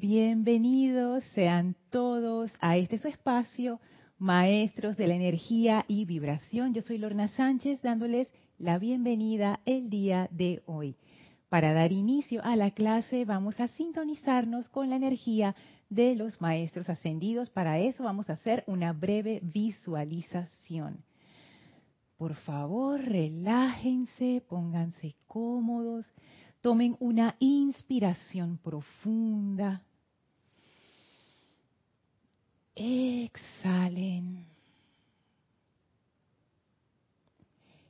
Bienvenidos sean todos a este su espacio, maestros de la energía y vibración. Yo soy Lorna Sánchez dándoles la bienvenida el día de hoy. Para dar inicio a la clase vamos a sintonizarnos con la energía de los maestros ascendidos. Para eso vamos a hacer una breve visualización. Por favor, relájense, pónganse cómodos, tomen una inspiración profunda. Exhalen.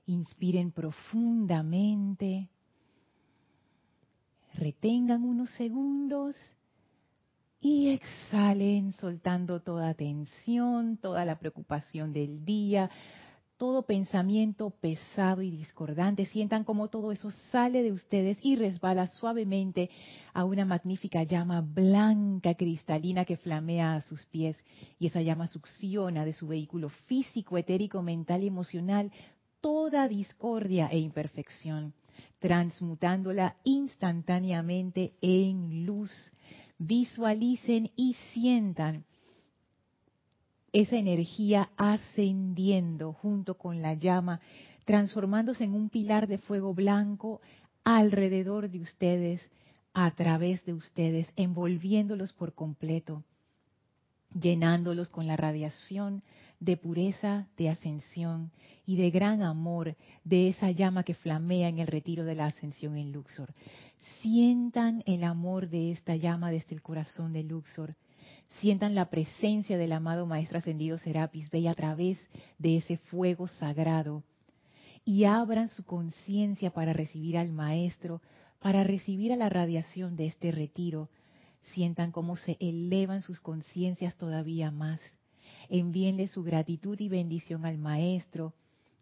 Inspiren profundamente. Retengan unos segundos y exhalen soltando toda tensión, toda la preocupación del día, todo pensamiento pesado y discordante. Sientan como todo eso sale de ustedes y resbala suavemente a una magnífica llama blanca cristalina que flamea a sus pies. Y esa llama succiona de su vehículo físico, etérico, mental y emocional toda discordia e imperfección, transmutándola instantáneamente en luz. Visualicen y sientan esa energía ascendiendo junto con la llama, transformándose en un pilar de fuego blanco alrededor de ustedes, a través de ustedes, envolviéndolos por completo, llenándolos con la radiación de pureza, de ascensión y de gran amor de esa llama que flamea en el retiro de la ascensión en Luxor. Sientan el amor de esta llama desde el corazón de Luxor sientan la presencia del amado Maestro Ascendido Serapis Bey a través de ese fuego sagrado y abran su conciencia para recibir al Maestro, para recibir a la radiación de este retiro. Sientan cómo se elevan sus conciencias todavía más. Envíenle su gratitud y bendición al Maestro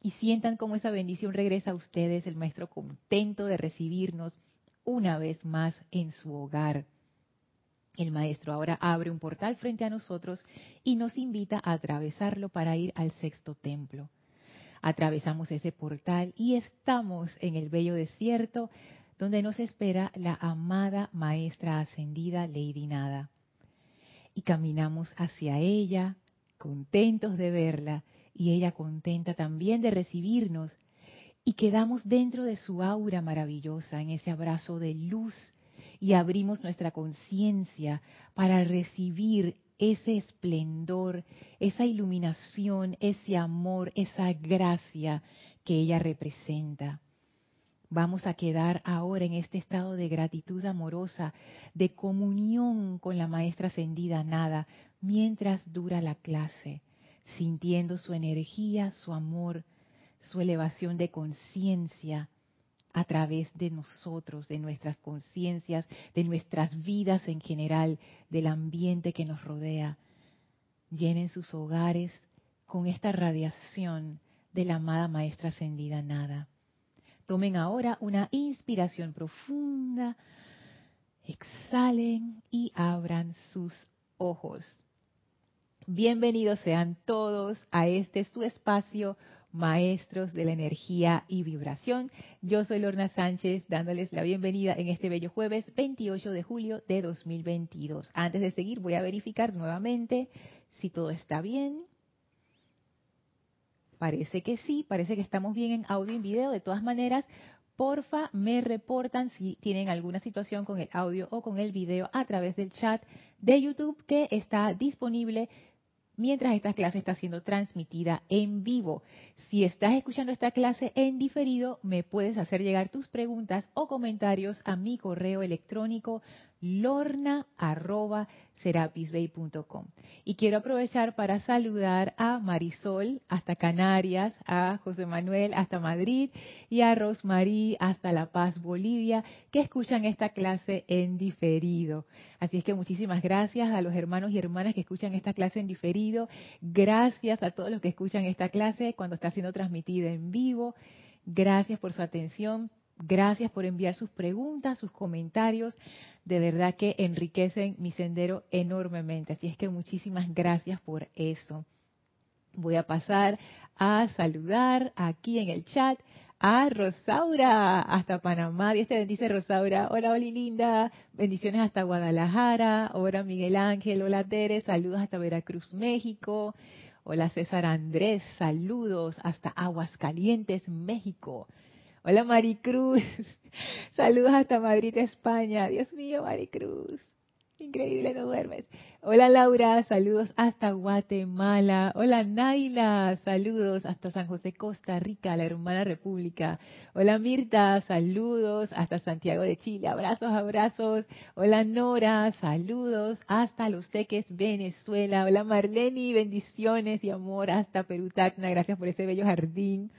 y sientan cómo esa bendición regresa a ustedes, el Maestro contento de recibirnos una vez más en su hogar. El maestro ahora abre un portal frente a nosotros y nos invita a atravesarlo para ir al sexto templo. Atravesamos ese portal y estamos en el bello desierto donde nos espera la amada maestra ascendida Lady Nada. Y caminamos hacia ella, contentos de verla y ella contenta también de recibirnos. Y quedamos dentro de su aura maravillosa, en ese abrazo de luz y abrimos nuestra conciencia para recibir ese esplendor, esa iluminación, ese amor, esa gracia que ella representa. Vamos a quedar ahora en este estado de gratitud amorosa, de comunión con la maestra ascendida nada, mientras dura la clase, sintiendo su energía, su amor, su elevación de conciencia, a través de nosotros, de nuestras conciencias, de nuestras vidas en general, del ambiente que nos rodea. Llenen sus hogares con esta radiación de la amada Maestra Ascendida Nada. Tomen ahora una inspiración profunda, exhalen y abran sus ojos. Bienvenidos sean todos a este su espacio maestros de la energía y vibración. Yo soy Lorna Sánchez dándoles la bienvenida en este bello jueves 28 de julio de 2022. Antes de seguir voy a verificar nuevamente si todo está bien. Parece que sí, parece que estamos bien en audio y video. De todas maneras, porfa me reportan si tienen alguna situación con el audio o con el video a través del chat de YouTube que está disponible mientras esta clase está siendo transmitida en vivo. Si estás escuchando esta clase en diferido, me puedes hacer llegar tus preguntas o comentarios a mi correo electrónico lorna.serapisbay.com. Y quiero aprovechar para saludar a Marisol hasta Canarias, a José Manuel hasta Madrid y a Rosmarie hasta La Paz, Bolivia, que escuchan esta clase en diferido. Así es que muchísimas gracias a los hermanos y hermanas que escuchan esta clase en diferido. Gracias a todos los que escuchan esta clase cuando está siendo transmitida en vivo. Gracias por su atención. Gracias por enviar sus preguntas, sus comentarios. De verdad que enriquecen mi sendero enormemente. Así es que muchísimas gracias por eso. Voy a pasar a saludar aquí en el chat a Rosaura hasta Panamá. Dios te bendice, Rosaura. Hola, Oli linda. Bendiciones hasta Guadalajara. Hola, Miguel Ángel. Hola, Tere. Saludos hasta Veracruz, México. Hola, César Andrés. Saludos hasta Aguascalientes, México. Hola, Maricruz. Saludos hasta Madrid, España. Dios mío, Maricruz. Increíble, no duermes. Hola Laura, saludos hasta Guatemala. Hola Naila, saludos hasta San José, Costa Rica, la hermana república. Hola Mirta, saludos hasta Santiago de Chile. Abrazos, abrazos. Hola Nora, saludos hasta Los Teques, Venezuela. Hola Marleni, bendiciones y amor hasta Perú, Tacna. Gracias por ese bello jardín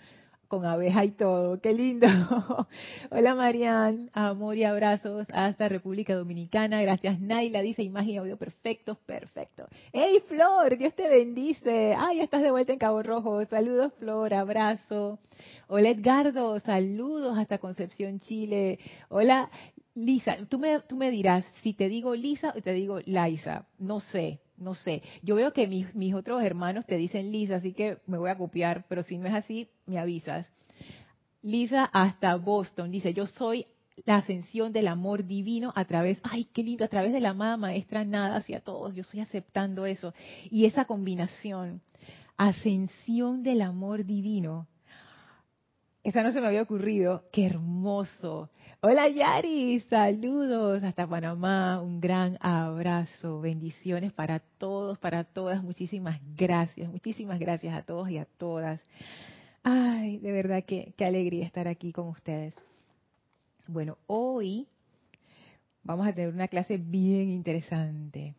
con abeja y todo. ¡Qué lindo! Hola Marian, amor y abrazos hasta República Dominicana. Gracias Naila, dice imagen y audio perfectos, perfecto. ¡Hey Flor! Dios te bendice. ¡Ay, estás de vuelta en Cabo Rojo! Saludos Flor, abrazo. Hola Edgardo, saludos hasta Concepción, Chile. Hola Lisa, tú me, tú me dirás si te digo Lisa o te digo Laisa. No sé, no sé. Yo veo que mis, otros hermanos te dicen Lisa, así que me voy a copiar, pero si no es así, me avisas. Lisa hasta Boston dice, yo soy la ascensión del amor divino a través, ay, qué lindo, a través de la amada maestra nada hacia todos, yo estoy aceptando eso. Y esa combinación, ascensión del amor divino, esa no se me había ocurrido, qué hermoso. Hola Yari, saludos hasta Panamá, un gran abrazo, bendiciones para todos, para todas, muchísimas gracias, muchísimas gracias a todos y a todas. Ay, de verdad que qué alegría estar aquí con ustedes. Bueno, hoy vamos a tener una clase bien interesante.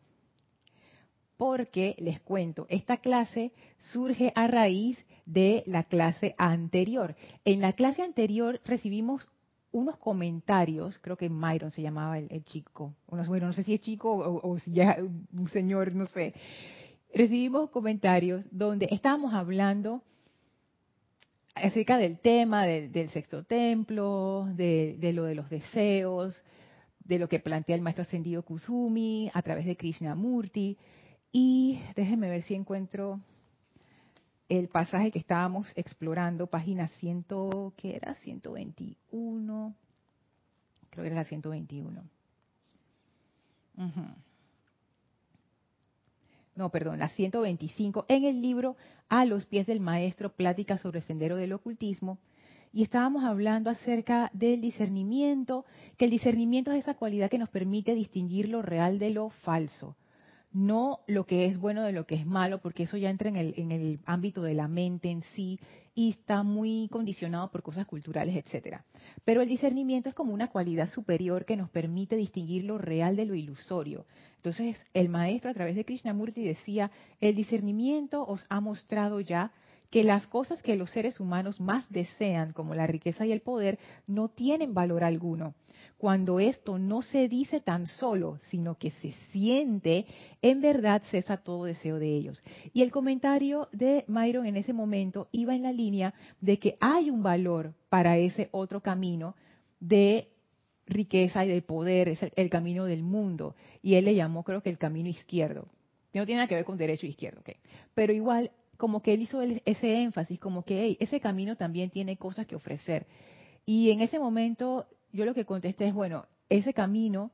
Porque les cuento, esta clase surge a raíz de la clase anterior. En la clase anterior recibimos unos comentarios, creo que Myron se llamaba el, chico, bueno, no sé si es chico o, si ya un señor, no sé. Recibimos comentarios donde estábamos hablando acerca del tema del sexto templo, de, de, lo de los deseos, de lo que plantea el maestro ascendido Kuzumi a través de Krishnamurti. Y déjenme ver si encuentro el pasaje que estábamos explorando, página 100, ¿qué era? 121. Creo que era la 121. No, perdón, la 125, en el libro A los pies del maestro, plática sobre el sendero del ocultismo. Y estábamos hablando acerca del discernimiento, que el discernimiento es esa cualidad que nos permite distinguir lo real de lo falso no lo que es bueno de lo que es malo, porque eso ya entra en el, en el ámbito de la mente en sí y está muy condicionado por cosas culturales, etcétera. Pero el discernimiento es como una cualidad superior que nos permite distinguir lo real de lo ilusorio. Entonces, el maestro a través de Krishnamurti decía, el discernimiento os ha mostrado ya que las cosas que los seres humanos más desean, como la riqueza y el poder, no tienen valor alguno cuando esto no se dice tan solo, sino que se siente, en verdad cesa todo deseo de ellos. Y el comentario de Myron en ese momento iba en la línea de que hay un valor para ese otro camino de riqueza y de poder, es el, camino del mundo. Y él le llamó, creo que el camino izquierdo. No tiene nada que ver con derecho e izquierdo, ¿ok? Pero igual, como que él hizo ese énfasis, como que ese camino también tiene cosas que ofrecer. Y en ese momento yo lo que contesté es, bueno, ese camino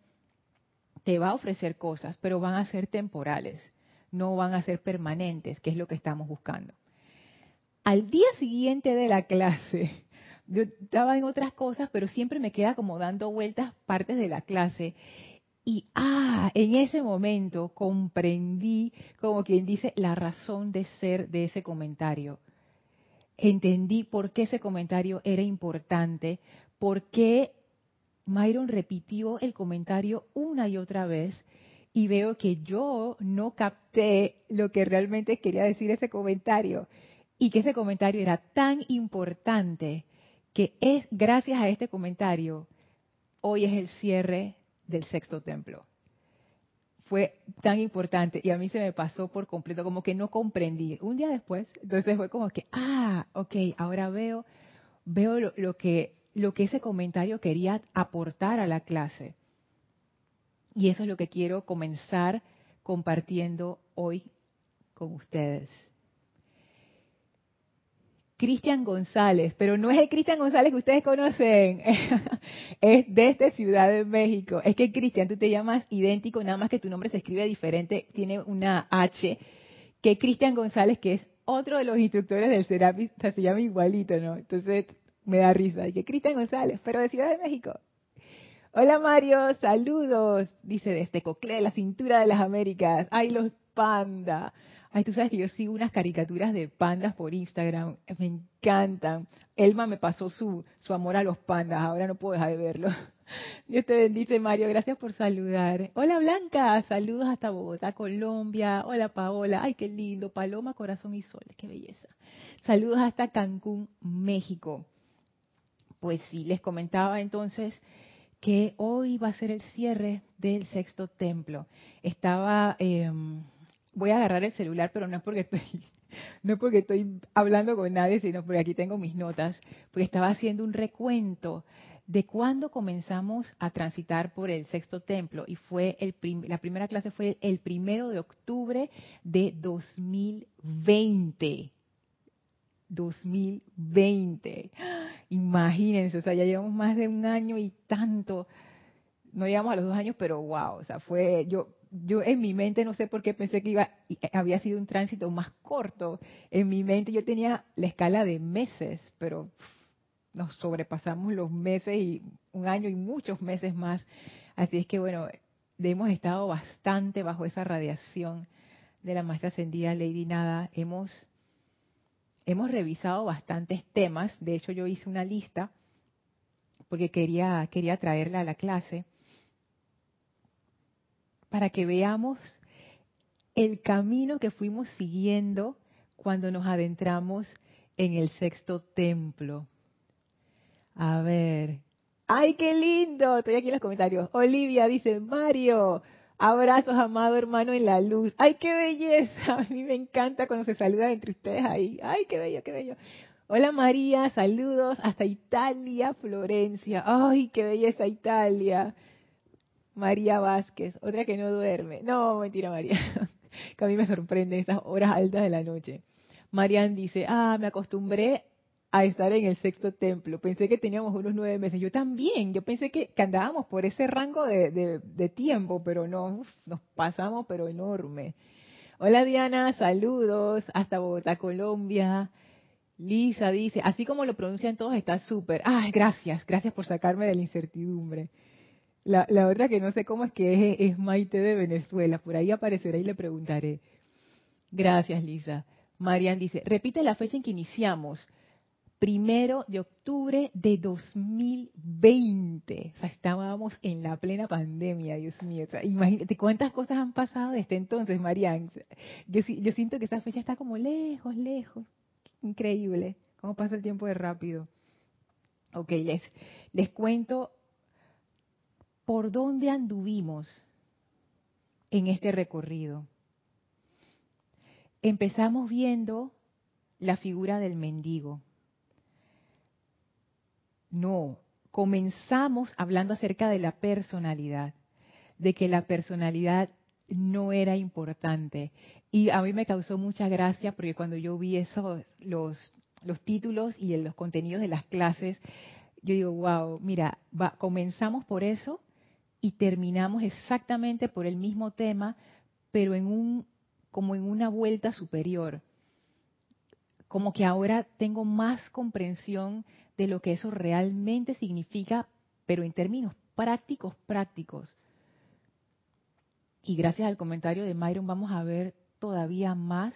te va a ofrecer cosas, pero van a ser temporales, no van a ser permanentes, que es lo que estamos buscando. Al día siguiente de la clase, yo estaba en otras cosas, pero siempre me queda como dando vueltas partes de la clase. Y, ah, en ese momento comprendí, como quien dice, la razón de ser de ese comentario. Entendí por qué ese comentario era importante, por qué Myron repitió el comentario una y otra vez y veo que yo no capté lo que realmente quería decir ese comentario y que ese comentario era tan importante que es gracias a este comentario hoy es el cierre del sexto templo. Fue tan importante y a mí se me pasó por completo, como que no comprendí. Un día después, entonces fue como que, ah, ok, ahora veo, veo lo, lo que lo que ese comentario quería aportar a la clase. Y eso es lo que quiero comenzar compartiendo hoy con ustedes. Cristian González, pero no es el Cristian González que ustedes conocen, es desde Ciudad de México. Es que Cristian, tú te llamas idéntico, nada más que tu nombre se escribe diferente, tiene una H, que Cristian González, que es otro de los instructores del Serapis, se llama igualito, ¿no? Entonces me da risa, que Cristian González, pero de Ciudad de México. Hola Mario, saludos, dice desde Cocle, la cintura de las Américas. Ay, los panda. Ay, tú sabes que yo sigo unas caricaturas de pandas por Instagram. Me encantan. Elma me pasó su, su amor a los pandas. Ahora no puedo dejar de verlo. Dios te bendice, Mario. Gracias por saludar. Hola, Blanca. Saludos hasta Bogotá, Colombia. Hola, Paola. Ay, qué lindo. Paloma, corazón y sol. Qué belleza. Saludos hasta Cancún, México. Pues sí, les comentaba entonces que hoy va a ser el cierre del sexto templo. Estaba... Eh, voy a agarrar el celular, pero no es porque estoy no porque estoy hablando con nadie, sino porque aquí tengo mis notas, porque estaba haciendo un recuento de cuándo comenzamos a transitar por el sexto templo y fue el la primera clase fue el primero de octubre de 2020. 2020. Imagínense, o sea, ya llevamos más de un año y tanto. No llegamos a los dos años, pero wow, o sea, fue, yo yo en mi mente no sé por qué pensé que iba había sido un tránsito más corto. En mi mente yo tenía la escala de meses, pero nos sobrepasamos los meses y un año y muchos meses más. Así es que bueno, hemos estado bastante bajo esa radiación de la maestra ascendida Lady Nada. Hemos hemos revisado bastantes temas. De hecho, yo hice una lista porque quería quería traerla a la clase para que veamos el camino que fuimos siguiendo cuando nos adentramos en el sexto templo. A ver. ¡Ay, qué lindo! Estoy aquí en los comentarios. Olivia dice, Mario, abrazos, amado hermano en la luz. ¡Ay, qué belleza! A mí me encanta cuando se saludan entre ustedes ahí. ¡Ay, qué bello, qué bello! Hola María, saludos hasta Italia, Florencia. ¡Ay, qué belleza Italia! María Vázquez, otra que no duerme. No, mentira María, que a mí me sorprende esas horas altas de la noche. Marian dice, ah, me acostumbré a estar en el sexto templo. Pensé que teníamos unos nueve meses. Yo también, yo pensé que, andábamos por ese rango de, tiempo, pero no, nos pasamos, pero enorme. Hola Diana, saludos hasta Bogotá, Colombia. Lisa dice, así como lo pronuncian todos, está súper. Ah, gracias, gracias por sacarme de la incertidumbre. La, otra que no sé cómo es que es, es Maite de Venezuela. Por ahí aparecerá y le preguntaré. Gracias, Lisa. Marian dice, repite la fecha en que iniciamos. Primero de octubre de 2020. O sea, estábamos en la plena pandemia, Dios mío. imagínate cuántas cosas han pasado desde entonces, Marian. Yo, siento que esa fecha está como lejos, lejos. Increíble. Cómo pasa el tiempo de rápido. Ok, les cuento por dónde anduvimos en este recorrido. Empezamos viendo la figura del mendigo. No, comenzamos hablando acerca de la personalidad, de que la personalidad no era importante. Y a mí me causó mucha gracia porque cuando yo vi esos, los, los títulos y los contenidos de las clases, yo digo, wow, mira, comenzamos por eso y terminamos exactamente por el mismo tema, pero en un como en una vuelta superior. Como que ahora tengo más comprensión de lo que eso realmente significa, pero en términos prácticos, prácticos. Y gracias al comentario de Myron vamos a ver todavía más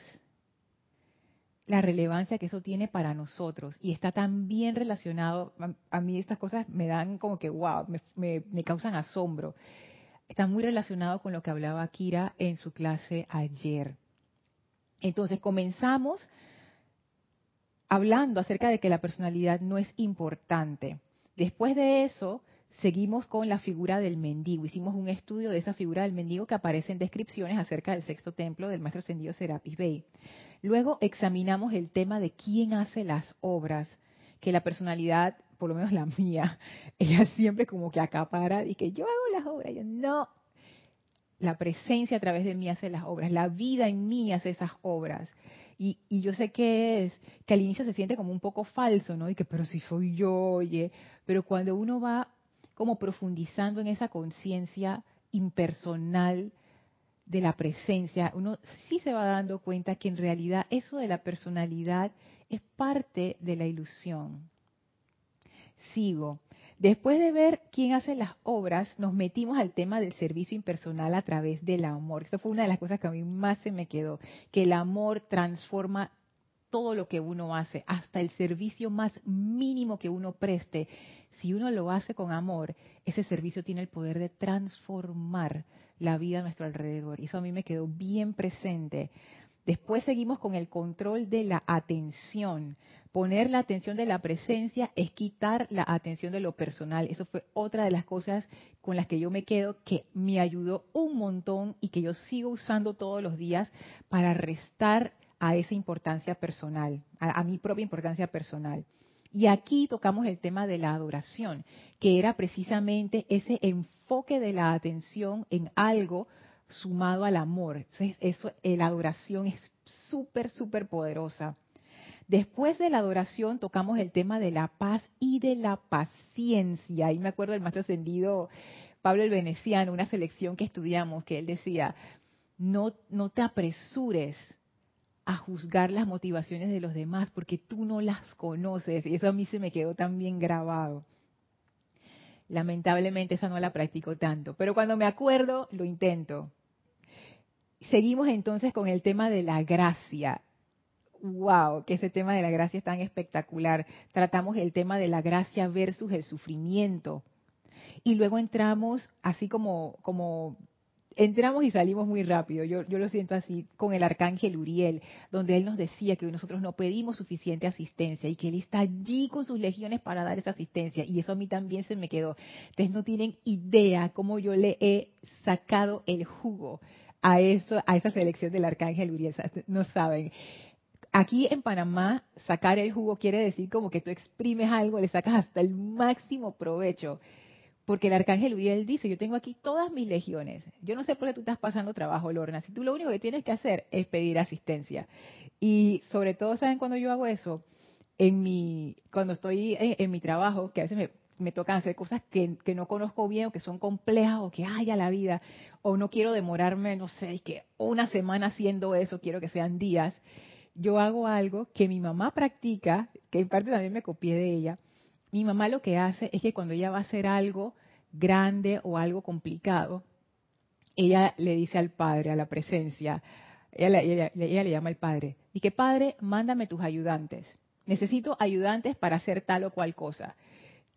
la relevancia que eso tiene para nosotros y está tan bien relacionado, a, mí estas cosas me dan como que, wow, me, me, causan asombro. Está muy relacionado con lo que hablaba Kira en su clase ayer. Entonces comenzamos hablando acerca de que la personalidad no es importante. Después de eso, seguimos con la figura del mendigo. Hicimos un estudio de esa figura del mendigo que aparece en descripciones acerca del sexto templo del maestro ascendido Serapis Bey. Luego examinamos el tema de quién hace las obras, que la personalidad, por lo menos la mía, ella siempre como que acapara y que yo hago las obras. Yo, no, la presencia a través de mí hace las obras, la vida en mí hace esas obras. Y, y yo sé que es, que al inicio se siente como un poco falso, ¿no? Y que, pero si soy yo, oye. Pero cuando uno va como profundizando en esa conciencia impersonal de la presencia, uno sí se va dando cuenta que en realidad eso de la personalidad es parte de la ilusión. Sigo. Después de ver quién hace las obras, nos metimos al tema del servicio impersonal a través del amor. Esto fue una de las cosas que a mí más se me quedó, que el amor transforma todo lo que uno hace, hasta el servicio más mínimo que uno preste. Si uno lo hace con amor, ese servicio tiene el poder de transformar la vida a nuestro alrededor. Y eso a mí me quedó bien presente. Después seguimos con el control de la atención. Poner la atención de la presencia es quitar la atención de lo personal. Eso fue otra de las cosas con las que yo me quedo, que me ayudó un montón y que yo sigo usando todos los días para restar a esa importancia personal, a, mi propia importancia personal. Y aquí tocamos el tema de la adoración, que era precisamente ese enfoque de la atención en algo sumado al amor. eso, eh, la adoración es súper, súper poderosa. Después de la adoración tocamos el tema de la paz y de la paciencia. Ahí me acuerdo del maestro ascendido Pablo el Veneciano, una selección que estudiamos, que él decía, no, no te apresures a juzgar las motivaciones de los demás porque tú no las conoces. Y eso a mí se me quedó también grabado. Lamentablemente esa no la practico tanto, pero cuando me acuerdo lo intento. Seguimos entonces con el tema de la gracia. ¡Wow! Que ese tema de la gracia es tan espectacular. Tratamos el tema de la gracia versus el sufrimiento. Y luego entramos, así como, como entramos y salimos muy rápido. Yo, yo, lo siento así con el arcángel Uriel, donde él nos decía que nosotros no pedimos suficiente asistencia y que él está allí con sus legiones para dar esa asistencia. Y eso a mí también se me quedó. Ustedes no tienen idea cómo yo le he sacado el jugo a eso, a esa selección del arcángel Uriel. No saben. Aquí en Panamá, sacar el jugo quiere decir como que tú exprimes algo, le sacas hasta el máximo provecho. Porque el arcángel Uriel dice, yo tengo aquí todas mis legiones. Yo no sé por qué tú estás pasando trabajo, Lorna. Si tú lo único que tienes que hacer es pedir asistencia. Y sobre todo, ¿saben cuando yo hago eso? En mi, cuando estoy en mi trabajo, que a veces me, me tocan hacer cosas que, no conozco bien o que son complejas o que haya la vida, o no quiero demorarme, no sé, que una semana haciendo eso, quiero que sean días, yo hago algo que mi mamá practica, que en parte también me copié de ella. Mi mamá lo que hace es que cuando ella va a hacer algo grande o algo complicado, ella le dice al padre, a la presencia, ella, ella le llama al padre, y que padre, mándame tus ayudantes. Necesito ayudantes para hacer tal o cual cosa.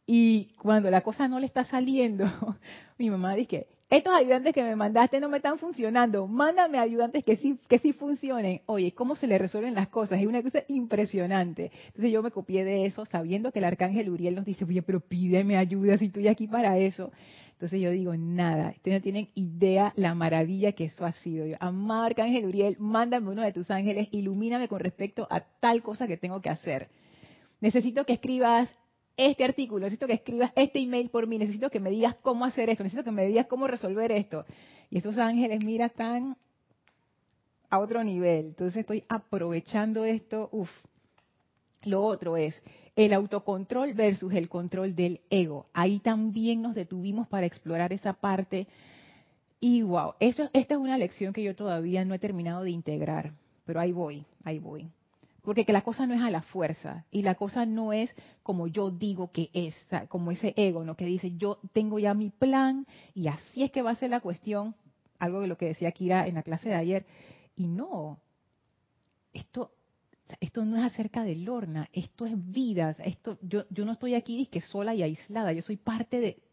Y cuando la cosa no le está saliendo, mi mamá dice, estos ayudantes que me mandaste no me están funcionando, mándame ayudantes que sí, que sí funcionen. Oye, ¿cómo se le resuelven las cosas? Es una cosa impresionante. Entonces yo me copié de eso, sabiendo que el arcángel Uriel nos dice, oye, pero pídeme ayuda si estoy aquí para eso. Entonces yo digo, nada, ustedes no tienen idea la maravilla que eso ha sido. Yo, amado arcángel Uriel, mándame uno de tus ángeles, ilumíname con respecto a tal cosa que tengo que hacer. Necesito que escribas este artículo, necesito que escribas este email por mí, necesito que me digas cómo hacer esto, necesito que me digas cómo resolver esto. Y estos ángeles, mira, están a otro nivel. Entonces estoy aprovechando esto. Uf. Lo otro es el autocontrol versus el control del ego. Ahí también nos detuvimos para explorar esa parte. Y wow, eso, esta es una lección que yo todavía no he terminado de integrar, pero ahí voy, ahí voy. Porque que la cosa no es a la fuerza y la cosa no es como yo digo que es, como ese ego, ¿no? Que dice, yo tengo ya mi plan y así es que va a ser la cuestión, algo de lo que decía Kira en la clase de ayer. Y no, esto, esto no es acerca de Lorna, esto es vida, esto, yo, yo no estoy aquí que sola y aislada, yo soy parte de,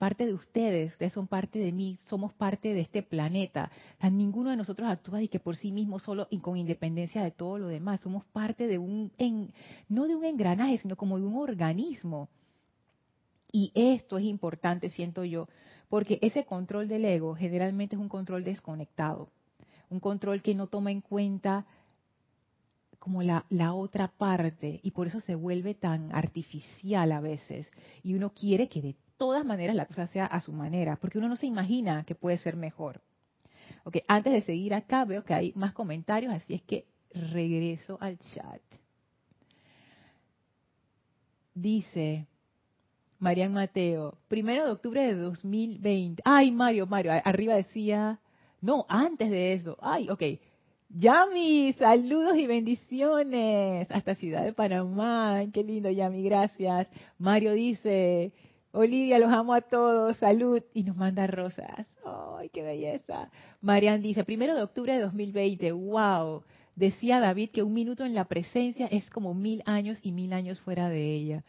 parte de ustedes, ustedes son parte de mí, somos parte de este planeta. ninguno de nosotros actúa y que por sí mismo solo y con independencia de todo lo demás. Somos parte de un, no de un engranaje, sino como de un organismo. Y esto es importante, siento yo, porque ese control del ego generalmente es un control desconectado, un control que no toma en cuenta como la, la, otra parte y por eso se vuelve tan artificial a veces y uno quiere que de todas maneras la cosa sea a su manera, porque uno no se imagina que puede ser mejor. Ok, antes de seguir acá veo que hay más comentarios, así es que regreso al chat. Dice Marian Mateo, primero de octubre de 2020. Ay, Mario, Mario, arriba decía, no, antes de eso. Ay, ok. Yami, saludos y bendiciones hasta Ciudad de Panamá. Qué lindo, Yami, gracias. Mario dice, Olivia, los amo a todos, salud. Y nos manda rosas. ¡Ay, qué belleza! Marian dice, primero de octubre de 2020, wow. Decía David que un minuto en la presencia es como mil años y mil años fuera de ella.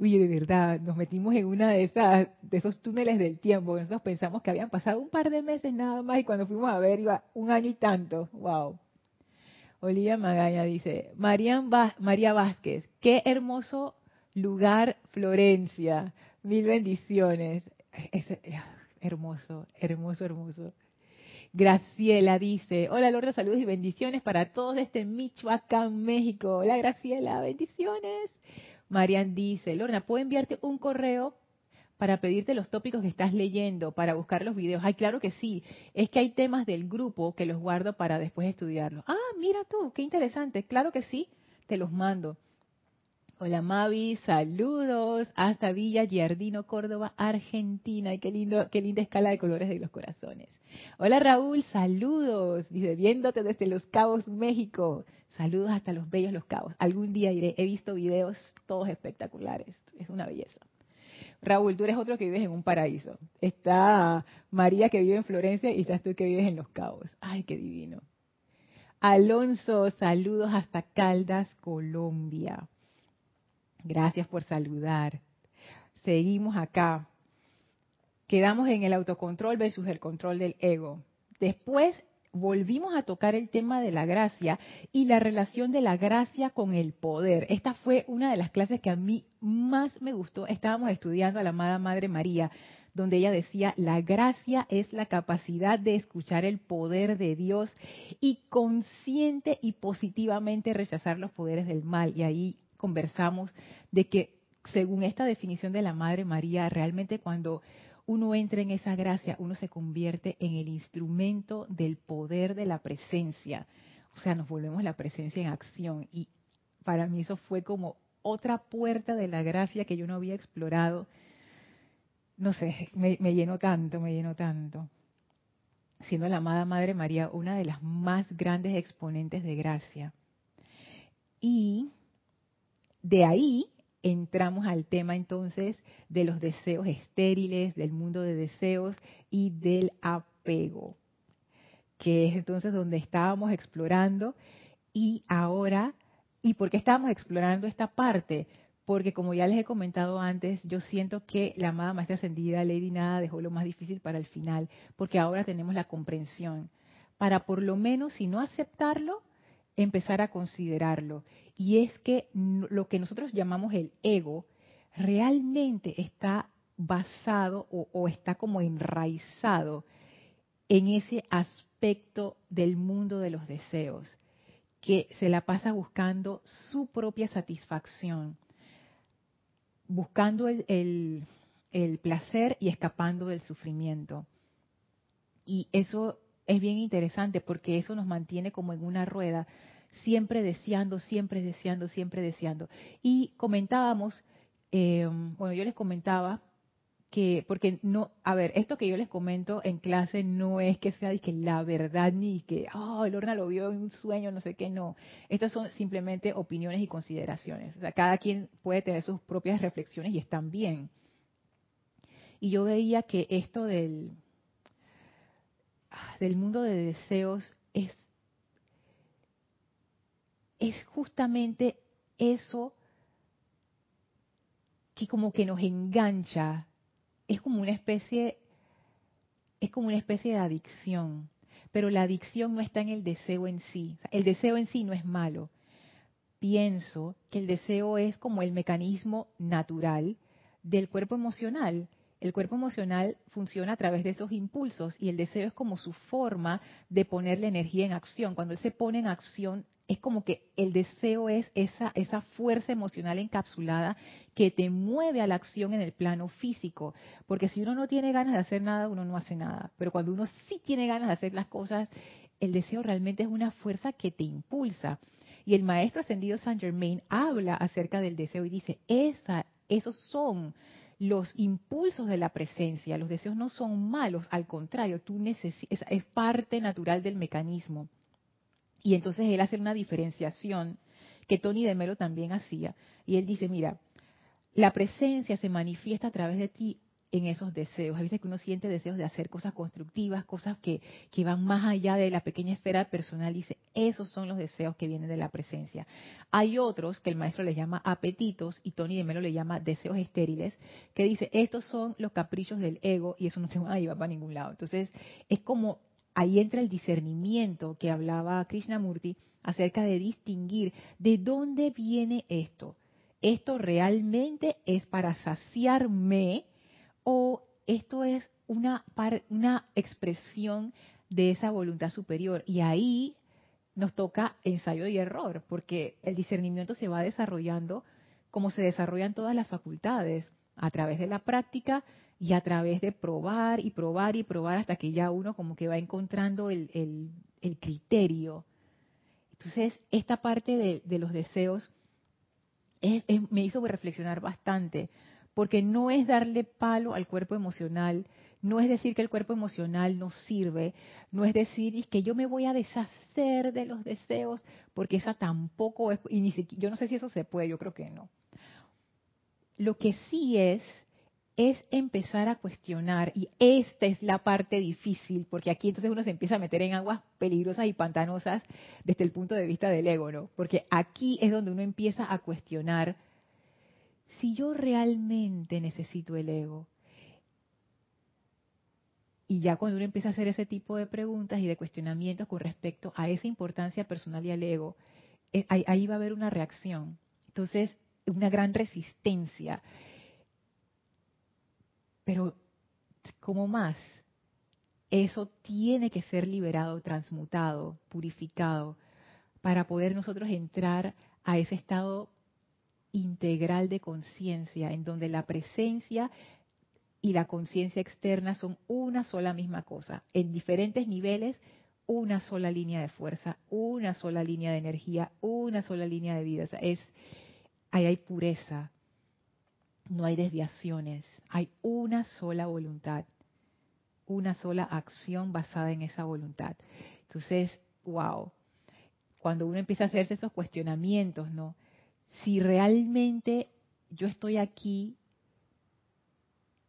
Oye, de verdad, nos metimos en una de esas, de esos túneles del tiempo. Nosotros pensamos que habían pasado un par de meses nada más y cuando fuimos a ver iba un año y tanto. Wow. Olivia Magaña dice, María Vázquez, qué hermoso lugar Florencia. Mil bendiciones. Es, hermoso, hermoso, hermoso. Graciela dice, hola Lorda, saludos y bendiciones para todos desde Michoacán, México. Hola Graciela, bendiciones. Marian dice, Lorna, ¿puedo enviarte un correo para pedirte los tópicos que estás leyendo, para buscar los videos? Ay, claro que sí. Es que hay temas del grupo que los guardo para después estudiarlos. Ah, mira tú, qué interesante. Claro que sí, te los mando. Hola Mavi, saludos hasta Villa Giardino, Córdoba, Argentina. Y qué lindo, qué linda escala de colores de los corazones. Hola Raúl, saludos. Dice, viéndote desde Los Cabos, México. Saludos hasta los bellos Los Cabos. Algún día iré. He visto videos todos espectaculares. Es una belleza. Raúl, tú eres otro que vives en un paraíso. Está María que vive en Florencia y estás tú que vives en Los Cabos. Ay, qué divino. Alonso, saludos hasta Caldas, Colombia. Gracias por saludar. Seguimos acá. Quedamos en el autocontrol versus el control del ego. Después volvimos a tocar el tema de la gracia y la relación de la gracia con el poder. Esta fue una de las clases que a mí más me gustó. Estábamos estudiando a la amada Madre María, donde ella decía, la gracia es la capacidad de escuchar el poder de Dios y consciente y positivamente rechazar los poderes del mal. Y ahí conversamos de que, según esta definición de la Madre María, realmente cuando uno entra en esa gracia, uno se convierte en el instrumento del poder de la presencia. O sea, nos volvemos la presencia en acción. Y para mí eso fue como otra puerta de la gracia que yo no había explorado. No sé, me, llenó tanto, me llenó tanto. Siendo la amada Madre María una de las más grandes exponentes de gracia. Y de ahí entramos al tema entonces de los deseos estériles, del mundo de deseos y del apego, que es entonces donde estábamos explorando y ahora, ¿y por qué estábamos explorando esta parte? Porque como ya les he comentado antes, yo siento que la amada maestra ascendida Lady Nada dejó lo más difícil para el final, porque ahora tenemos la comprensión, para por lo menos, si no aceptarlo, empezar a considerarlo. Y es que lo que nosotros llamamos el ego realmente está basado o, está como enraizado en ese aspecto del mundo de los deseos, que se la pasa buscando su propia satisfacción, buscando el, el placer y escapando del sufrimiento. Y eso es bien interesante porque eso nos mantiene como en una rueda, siempre deseando, siempre deseando, siempre deseando. Y comentábamos, eh, bueno, yo les comentaba que, porque no, a ver, esto que yo les comento en clase no es que sea que la verdad ni que, oh, Lorna lo vio en un sueño, no sé qué, no. Estas son simplemente opiniones y consideraciones. O sea, cada quien puede tener sus propias reflexiones y están bien. Y yo veía que esto del, del mundo de deseos es, es justamente eso que como que nos engancha, es como una especie, es como una especie de adicción, pero la adicción no está en el deseo en sí, el deseo en sí no es malo. Pienso que el deseo es como el mecanismo natural del cuerpo emocional el cuerpo emocional funciona a través de esos impulsos y el deseo es como su forma de ponerle energía en acción. Cuando él se pone en acción, es como que el deseo es esa, esa fuerza emocional encapsulada que te mueve a la acción en el plano físico. Porque si uno no tiene ganas de hacer nada, uno no hace nada. Pero cuando uno sí tiene ganas de hacer las cosas, el deseo realmente es una fuerza que te impulsa. Y el maestro ascendido Saint Germain habla acerca del deseo y dice, esa, esos son los impulsos de la presencia. Los deseos no son malos, al contrario, tú necesitas, es parte natural del mecanismo. Y entonces él hace una diferenciación que Tony de Melo también hacía. Y él dice, mira, la presencia se manifiesta a través de ti en esos deseos. A veces que uno siente deseos de hacer cosas constructivas, cosas que, van más allá de la pequeña esfera personal. Dice, esos son los deseos que vienen de la presencia. Hay otros que el maestro les llama apetitos y Tony de Melo le llama deseos estériles, que dice, estos son los caprichos del ego y eso no te va a llevar para ningún lado. Entonces, es como ahí entra el discernimiento que hablaba Krishnamurti acerca de distinguir de dónde viene esto. ¿Esto realmente es para saciarme o esto es una, una expresión de esa voluntad superior? Y ahí nos toca ensayo y error, porque el discernimiento se va desarrollando como se desarrollan todas las facultades, a través de la práctica y a través de probar y probar y probar hasta que ya uno como que va encontrando el, el, criterio. Entonces, esta parte de, los deseos me hizo reflexionar bastante, porque no es darle palo al cuerpo emocional, no es decir que el cuerpo emocional no sirve, no es decir que yo me voy a deshacer de los deseos, porque esa tampoco es, y ni siquiera, yo no sé si eso se puede, yo creo que no. Lo que sí es es empezar a cuestionar, y esta es la parte difícil, porque aquí entonces uno se empieza a meter en aguas peligrosas y pantanosas desde el punto de vista del ego, ¿no? Porque aquí es donde uno empieza a cuestionar si yo realmente necesito el ego. Y ya cuando uno empieza a hacer ese tipo de preguntas y de cuestionamientos con respecto a esa importancia personal y al ego, eh, ahí, va a haber una reacción. Entonces, una gran resistencia. Pero, ¿cómo más? Eso tiene que ser liberado, transmutado, purificado, para poder nosotros entrar a ese estado integral de conciencia, en donde la presencia y la conciencia externa son una sola misma cosa, en diferentes niveles, una sola línea de fuerza, una sola línea de energía, una sola línea de vida. es, ahí hay pureza, no hay desviaciones, hay una sola voluntad, una sola acción basada en esa voluntad. Entonces, wow, cuando uno empieza a hacerse esos cuestionamientos, ¿no? Si realmente yo estoy aquí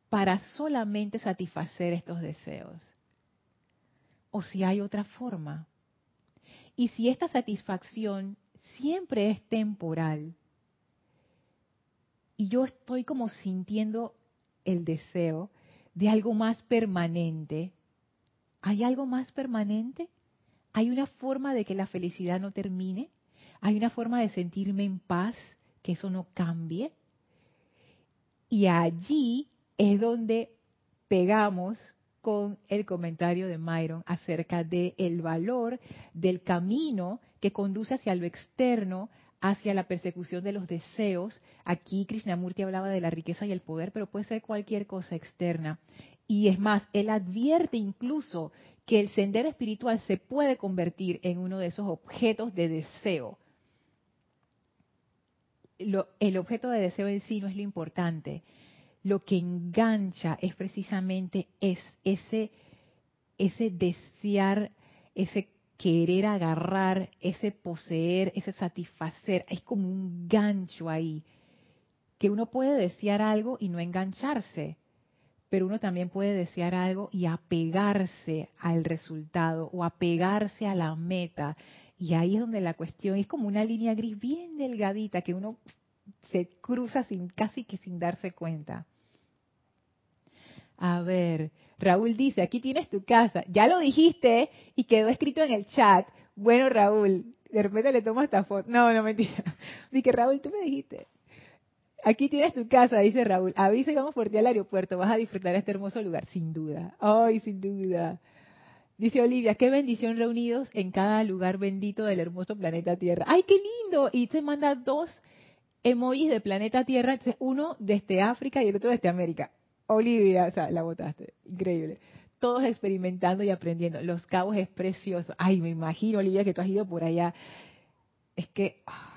para solamente satisfacer estos deseos, o si hay otra forma. Y si esta satisfacción siempre es temporal, y yo estoy como sintiendo el deseo de algo más permanente. ¿Hay algo más permanente? ¿Hay una forma de que la felicidad no termine? ¿Hay una forma de sentirme en paz, que eso no cambie? Y allí es donde pegamos con el comentario de Myron acerca del el valor del camino que conduce hacia lo externo, hacia la persecución de los deseos. Aquí Krishnamurti hablaba de la riqueza y el poder, pero puede ser cualquier cosa externa. Y es más, él advierte incluso que el sendero espiritual se puede convertir en uno de esos objetos de deseo. El objeto de deseo en sí no es lo importante. Lo que engancha es precisamente es ese, ese desear, ese querer agarrar, ese poseer, ese satisfacer. Hay como un gancho ahí, que uno puede desear algo y no engancharse, pero uno también puede desear algo y apegarse al resultado o apegarse a la meta. Y ahí es donde la cuestión es como una línea gris bien delgadita que uno se cruza sin casi que sin darse cuenta. A ver, Raúl dice, aquí tienes tu casa. Ya lo dijiste y quedó escrito en el chat. Bueno, Raúl, de repente le tomo esta foto. No, no mentira. Dice, Raúl, tú me dijiste. Aquí tienes tu casa, dice Raúl. Avisa y vamos por ti al aeropuerto. Vas a disfrutar este hermoso lugar, sin duda. Ay, sin duda. Dice Olivia, qué bendición reunidos en cada lugar bendito del hermoso planeta Tierra. ¡Ay, qué lindo! Y te manda dos emojis de planeta Tierra, uno desde África y el otro desde América. Olivia, o sea, la votaste. Increíble. todos experimentando y aprendiendo. Los Cabos es precioso. Ay, me imagino, Olivia, que tú has ido por allá. Es que ah,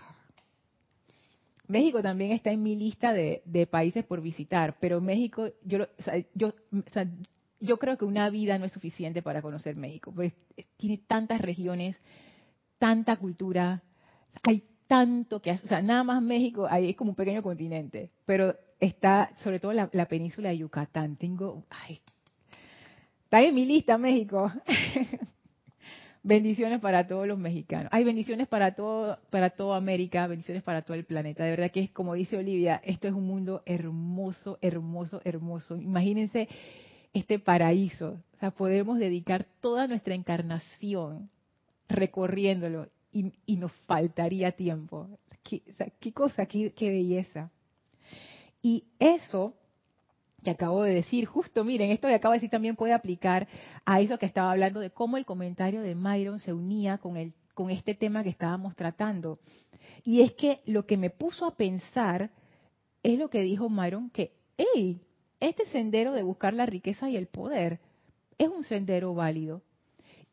México también está en mi lista de, países por visitar, pero México, yo, yo, yo creo que una vida no es suficiente para conocer México, porque tiene tantas regiones, tanta cultura, hay tanto que, o sea, nada más México, ahí es como un pequeño continente, pero está sobre todo la, península de Yucatán. Tengo, ay, está en mi lista México. bendiciones para todos los mexicanos. Hay bendiciones para todo, para toda América, bendiciones para todo el planeta. De verdad que es como dice Olivia, esto es un mundo hermoso, hermoso, hermoso. Imagínense este paraíso. O sea, podemos dedicar toda nuestra encarnación recorriéndolo y, nos faltaría tiempo. ¿Qué, cosa, qué, qué belleza. Y eso que acabo de decir, justo miren, esto que acabo de decir también puede aplicar a eso que estaba hablando de cómo el comentario de Myron se unía con, el, con este tema que estábamos tratando. Y es que lo que me puso a pensar es lo que dijo Myron, que, hey, este sendero de buscar la riqueza y el poder es un sendero válido.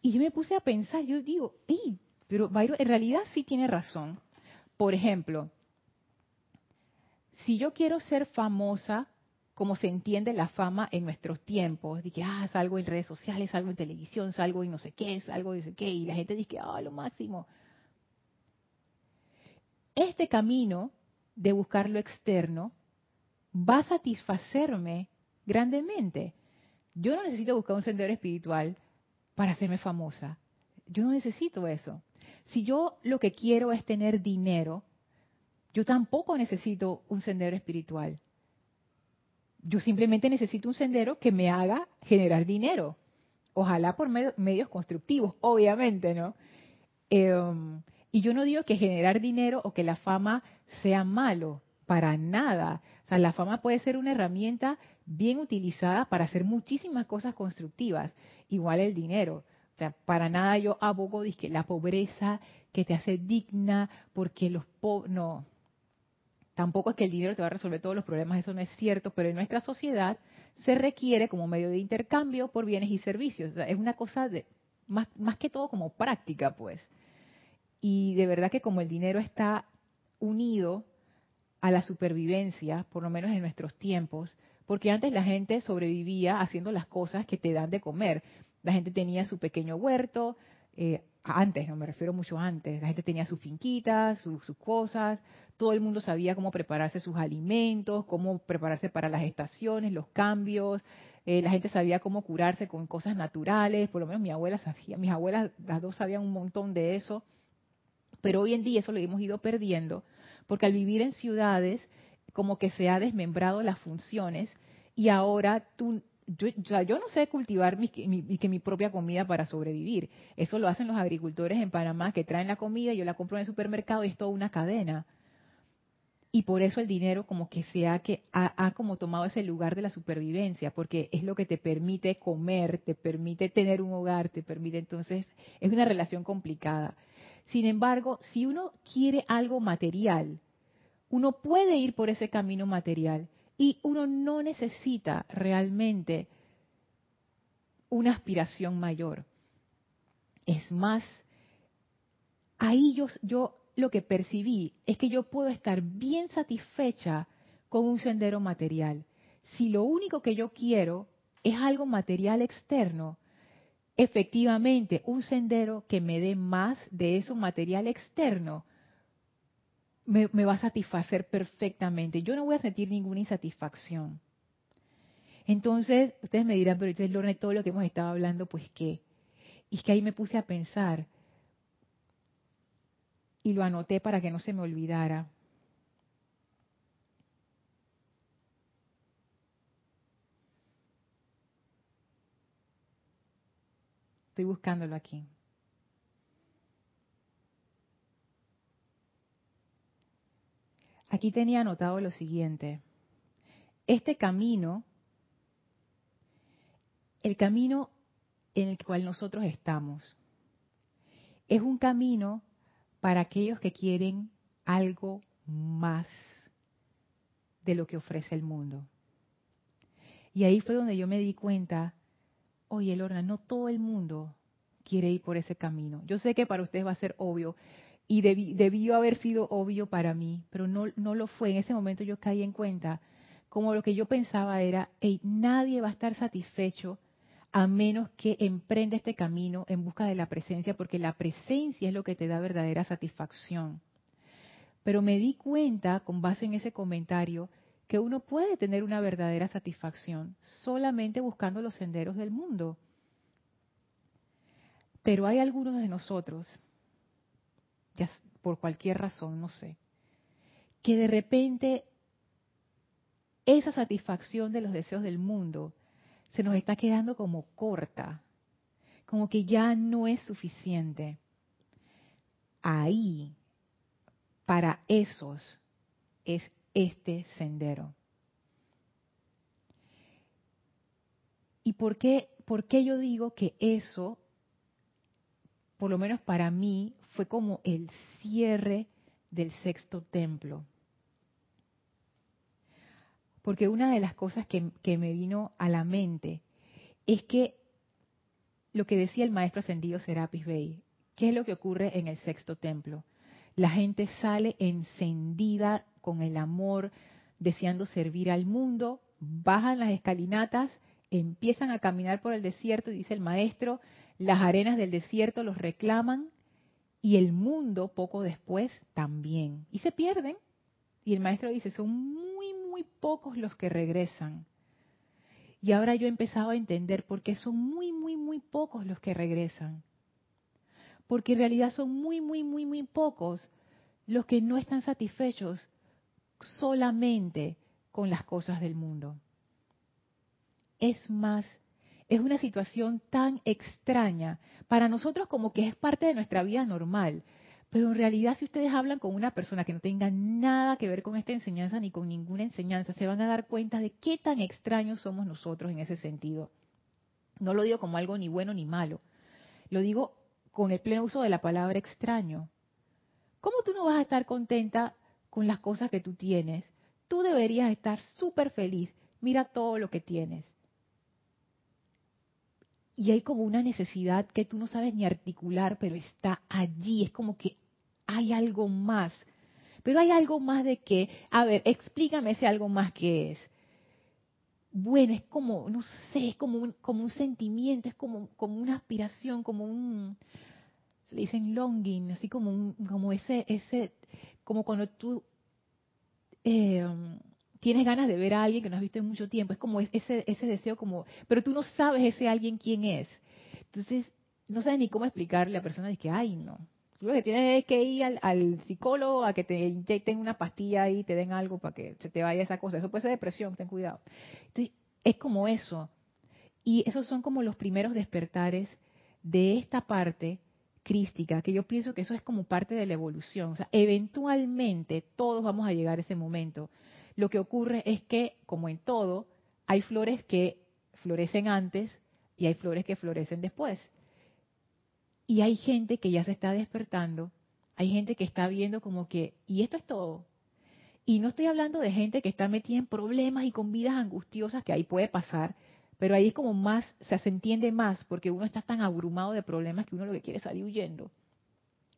Y yo me puse a pensar, yo digo, hey, pero Myron en realidad sí tiene razón. Por ejemplo, si yo quiero ser famosa, como se entiende la fama en nuestros tiempos, de que, ah, salgo en redes sociales, salgo en televisión, salgo en no sé qué, salgo en no sé qué, y la gente dice, ah, lo máximo. Este camino de buscar lo externo va a satisfacerme grandemente. Yo no necesito buscar un sendero espiritual para hacerme famosa. Yo no necesito eso. Si yo lo que quiero es tener dinero, yo tampoco necesito un sendero espiritual. Yo simplemente necesito un sendero que me haga generar dinero. Ojalá por medios constructivos, obviamente, ¿no? Em, y yo no digo que generar dinero o que la fama sea malo, para nada. O sea, la fama puede ser una herramienta bien utilizada para hacer muchísimas cosas constructivas, igual el dinero. O sea, para nada yo abogo que la pobreza que te hace digna, porque los pobres, no, Tampoco es que el dinero te va a resolver todos los problemas, eso no es cierto, pero en nuestra sociedad se requiere como medio de intercambio por bienes y servicios. es una cosa de, más, más que todo como práctica, pues. Y de verdad que como el dinero está unido a la supervivencia, por lo menos en nuestros tiempos, porque antes la gente sobrevivía haciendo las cosas que te dan de comer. La gente tenía su pequeño huerto, eh, antes, no me refiero mucho antes, la gente tenía sus finquitas, sus, cosas, todo el mundo sabía cómo prepararse sus alimentos, cómo prepararse para las estaciones, los cambios, eh, la gente sabía cómo curarse con cosas naturales, por lo menos mi abuela sabía, mis abuelas las dos sabían un montón de eso, pero hoy en día eso lo hemos ido perdiendo, porque al vivir en ciudades como que se ha desmembrado las funciones y ahora tú yo, yo no sé cultivar mi, que mi propia comida para sobrevivir. Eso lo hacen los agricultores en Panamá que traen la comida, yo la compro en el supermercado y es toda una cadena. Y por eso el dinero como que se ha, que ha, como tomado ese lugar de la supervivencia, porque es lo que te permite comer, te permite tener un hogar, te permite entonces, es una relación complicada. Sin embargo, si uno quiere algo material, uno puede ir por ese camino material y uno no necesita realmente una aspiración mayor. Es más, ahí yo, yo lo que percibí es que yo puedo estar bien satisfecha con un sendero material. Si lo único que yo quiero es algo material externo, efectivamente un sendero que me dé más de eso material externo me, va a satisfacer perfectamente. Yo no voy a sentir ninguna insatisfacción. Entonces, ustedes me dirán, pero entonces, Lorne, todo lo que hemos estado hablando, pues qué. Y es que ahí me puse a pensar y lo anoté para que no se me olvidara. Estoy buscándolo aquí. Aquí tenía anotado lo siguiente. Este camino, el camino en el cual nosotros estamos, es un camino para aquellos que quieren algo más de lo que ofrece el mundo. Y ahí fue donde yo me di cuenta oye Lorna, no todo el mundo quiere ir por ese camino. Yo sé que para ustedes va a ser obvio y debió haber sido obvio para mí, pero no, no lo fue. En ese momento yo caí en cuenta como lo que yo pensaba era, hey, nadie va a estar satisfecho a menos que emprenda este camino en busca de la presencia, porque la presencia es lo que te da verdadera satisfacción. Pero me di cuenta, con base en ese comentario, que uno puede tener una verdadera satisfacción solamente buscando los senderos del mundo. Pero hay algunos de nosotros, ya por cualquier razón, no sé, que de repente esa satisfacción de los deseos del mundo se nos está quedando como corta, como que ya no es suficiente. Ahí, para esos, es este sendero. ¿Y por qué, por qué yo digo que eso, por lo menos para mí, fue como el cierre del sexto templo? porque una de las cosas que, me vino a la mente es que lo que decía el maestro ascendido Serapis Bey, ¿qué es lo que ocurre en el sexto templo? La gente sale encendida con el amor, deseando servir al mundo, bajan las escalinatas, empiezan a caminar por el desierto y dice el maestro, las arenas del desierto los reclaman y el mundo poco después también. Y se pierden. Y el maestro dice, son muy, muy pocos los que regresan. Y ahora yo he empezado a entender por qué son muy, muy, muy pocos los que regresan. Porque en realidad son muy, muy, muy, muy pocos los que no están satisfechos solamente con las cosas del mundo. Es más, es una situación tan extraña para nosotros como que es parte de nuestra vida normal. Pero en realidad si ustedes hablan con una persona que no tenga nada que ver con esta enseñanza ni con ninguna enseñanza, se van a dar cuenta de qué tan extraños somos nosotros en ese sentido. No lo digo como algo ni bueno ni malo, lo digo con el pleno uso de la palabra extraño. ¿Cómo tú no vas a estar contenta con las cosas que tú tienes? Tú deberías estar súper feliz. Mira todo lo que tienes. Y hay como una necesidad que tú no sabes ni articular, pero está allí. Es como que hay algo más. Pero hay algo más de que, a ver, explícame ese algo más que es. Bueno, es como, no sé, es como un, como un sentimiento, es como, como una aspiración, como un, se le dicen longing, así como un, como ese, ese, como cuando tú eh, tienes ganas de ver a alguien que no has visto en mucho tiempo, es como ese, ese deseo como, pero tú no sabes ese alguien quién es. Entonces, no sabes ni cómo explicarle a la persona de que, ay, no, lo que tienes que ir al, psicólogo a que te inyecten una pastilla y te den algo para que se te vaya esa cosa. Eso puede ser depresión, ten cuidado. es como eso. Y esos son como los primeros despertares de esta parte crística, que yo pienso que eso es como parte de la evolución. O sea, eventualmente todos vamos a llegar a ese momento. Lo que ocurre es que, como en todo, hay flores que florecen antes y hay flores que florecen después. Y hay gente que ya se está despertando, hay gente que está viendo como que, y esto es todo. Y no estoy hablando de gente que está metida en problemas y con vidas angustiosas, que ahí puede pasar, pero ahí es como más, se entiende más, porque uno está tan abrumado de problemas que uno lo que quiere es salir huyendo.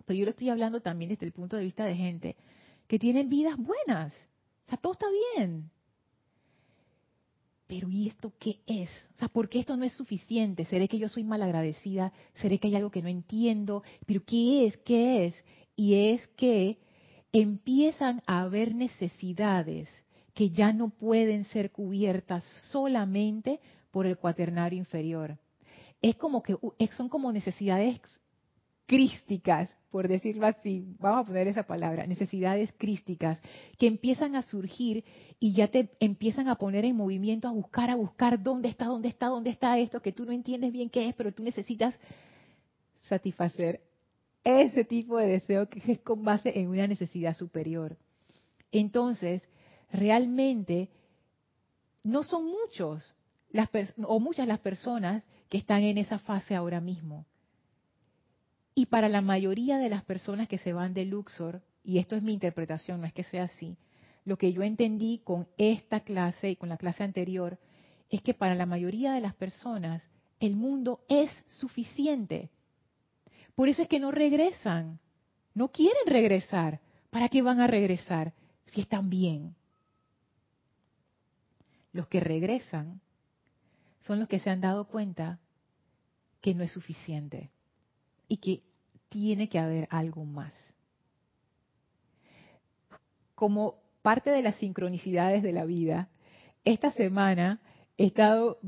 Pero yo lo estoy hablando también desde el punto de vista de gente que tienen vidas buenas. O sea, todo está bien pero ¿y esto qué es? O sea, ¿por qué esto no es suficiente? ¿Seré que yo soy malagradecida? ¿Seré que hay algo que no entiendo? ¿Pero qué es? ¿Qué es? Y es que empiezan a haber necesidades que ya no pueden ser cubiertas solamente por el cuaternario inferior. Es como que son como necesidades crísticas, por decirlo así, vamos a poner esa palabra, necesidades crísticas, que empiezan a surgir y ya te empiezan a poner en movimiento, a buscar, a buscar dónde está, dónde está, dónde está esto, que tú no entiendes bien qué es, pero tú necesitas satisfacer ese tipo de deseo que es con base en una necesidad superior. Entonces, realmente no son muchos o muchas las personas que están en esa fase ahora mismo. Y para la mayoría de las personas que se van de Luxor, y esto es mi interpretación, no es que sea así, lo que yo entendí con esta clase y con la clase anterior, es que para la mayoría de las personas el mundo es suficiente. Por eso es que no regresan. No quieren regresar. ¿Para qué van a regresar si están bien? Los que regresan son los que se han dado cuenta que no es suficiente y que tiene que haber algo más. Como parte de las sincronicidades de la vida, esta semana he estado,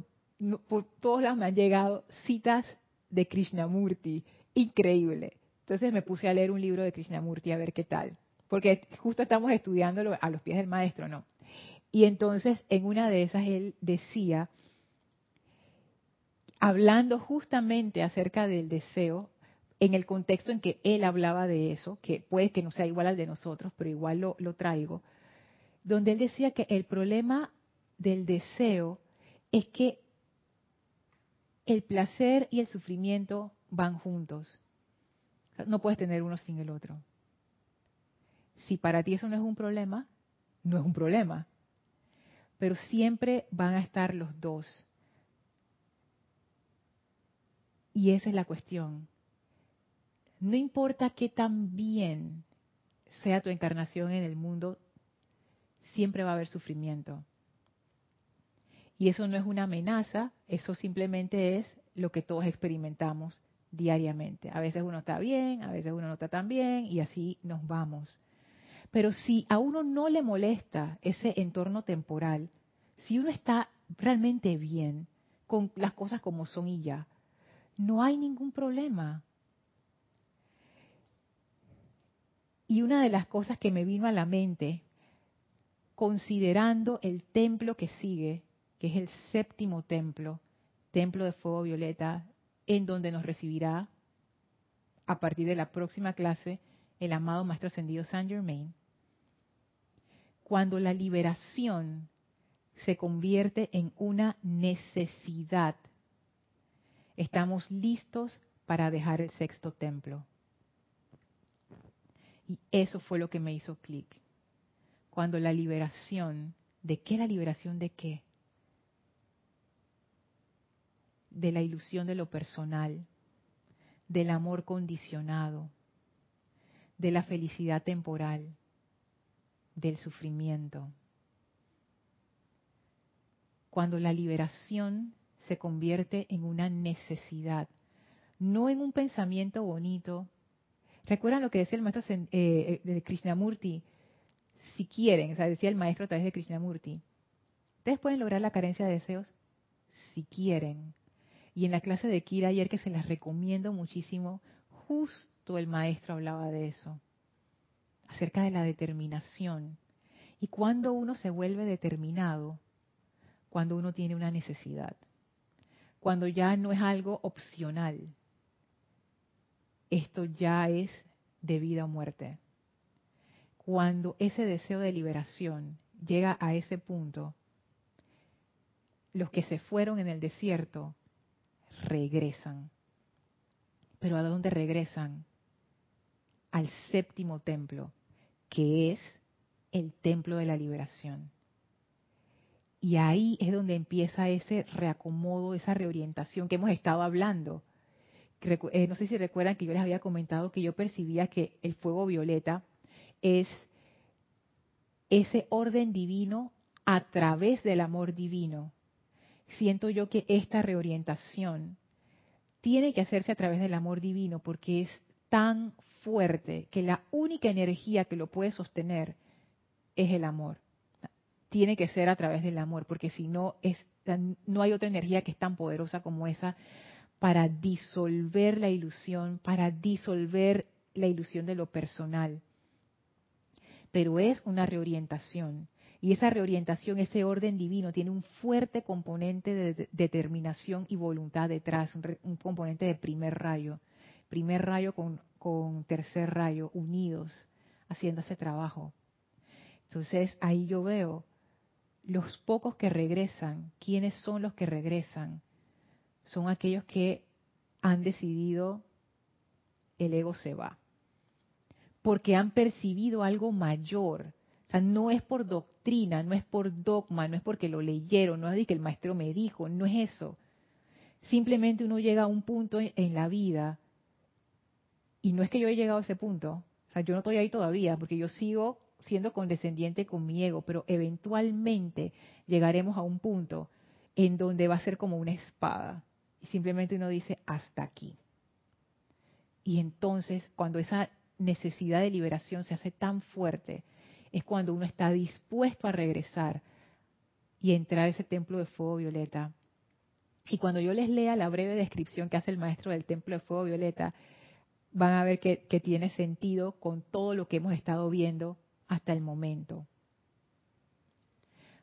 por todos lados me han llegado citas de Krishnamurti, increíble. Entonces me puse a leer un libro de Krishnamurti a ver qué tal, porque justo estamos estudiándolo a los pies del maestro, ¿no? Y entonces en una de esas él decía, hablando justamente acerca del deseo, en el contexto en que él hablaba de eso, que puede que no sea igual al de nosotros, pero igual lo, lo traigo, donde él decía que el problema del deseo es que el placer y el sufrimiento van juntos. No puedes tener uno sin el otro. Si para ti eso no es un problema, no es un problema. Pero siempre van a estar los dos. Y esa es la cuestión. No importa qué tan bien sea tu encarnación en el mundo, siempre va a haber sufrimiento. Y eso no es una amenaza, eso simplemente es lo que todos experimentamos diariamente. A veces uno está bien, a veces uno no está tan bien y así nos vamos. Pero si a uno no le molesta ese entorno temporal, si uno está realmente bien con las cosas como son y ya, no hay ningún problema. Y una de las cosas que me vino a la mente, considerando el templo que sigue, que es el séptimo templo, templo de fuego violeta, en donde nos recibirá a partir de la próxima clase el amado Maestro Ascendido Saint Germain, cuando la liberación se convierte en una necesidad, estamos listos para dejar el sexto templo. Y eso fue lo que me hizo clic. Cuando la liberación, ¿de qué la liberación de qué? De la ilusión de lo personal, del amor condicionado, de la felicidad temporal, del sufrimiento. Cuando la liberación se convierte en una necesidad, no en un pensamiento bonito, ¿Recuerdan lo que decía el maestro eh, eh, de Krishnamurti? Si quieren, o sea, decía el maestro a través de Krishnamurti, ustedes pueden lograr la carencia de deseos si quieren. Y en la clase de Kira ayer que se las recomiendo muchísimo, justo el maestro hablaba de eso, acerca de la determinación. Y cuando uno se vuelve determinado, cuando uno tiene una necesidad, cuando ya no es algo opcional, esto ya es de vida o muerte. Cuando ese deseo de liberación llega a ese punto, los que se fueron en el desierto regresan. Pero ¿a dónde regresan? Al séptimo templo, que es el templo de la liberación. Y ahí es donde empieza ese reacomodo, esa reorientación que hemos estado hablando. Eh, no sé si recuerdan que yo les había comentado que yo percibía que el fuego violeta es ese orden divino a través del amor divino. Siento yo que esta reorientación tiene que hacerse a través del amor divino porque es tan fuerte que la única energía que lo puede sostener es el amor. Tiene que ser a través del amor, porque si no, es, no hay otra energía que es tan poderosa como esa para disolver la ilusión, para disolver la ilusión de lo personal. Pero es una reorientación. Y esa reorientación, ese orden divino, tiene un fuerte componente de determinación y voluntad detrás, un, componente de primer rayo. Primer rayo con, con tercer rayo, unidos, haciendo ese trabajo. Entonces ahí yo veo los pocos que regresan, quiénes son los que regresan, son aquellos que han decidido el ego se va. Porque han percibido algo mayor. O sea, no es por doctrina, no es por dogma, no es porque lo leyeron, no es que el maestro me dijo, no es eso. Simplemente uno llega a un punto en la vida, y no es que yo haya llegado a ese punto, o sea, yo no estoy ahí todavía, porque yo sigo siendo condescendiente con mi ego, pero eventualmente llegaremos a un punto en donde va a ser como una espada. Y simplemente uno dice, hasta aquí. Y entonces, cuando esa necesidad de liberación se hace tan fuerte, es cuando uno está dispuesto a regresar y entrar a ese templo de fuego violeta. Y cuando yo les lea la breve descripción que hace el maestro del templo de fuego violeta, van a ver que, tiene sentido con todo lo que hemos estado viendo hasta el momento.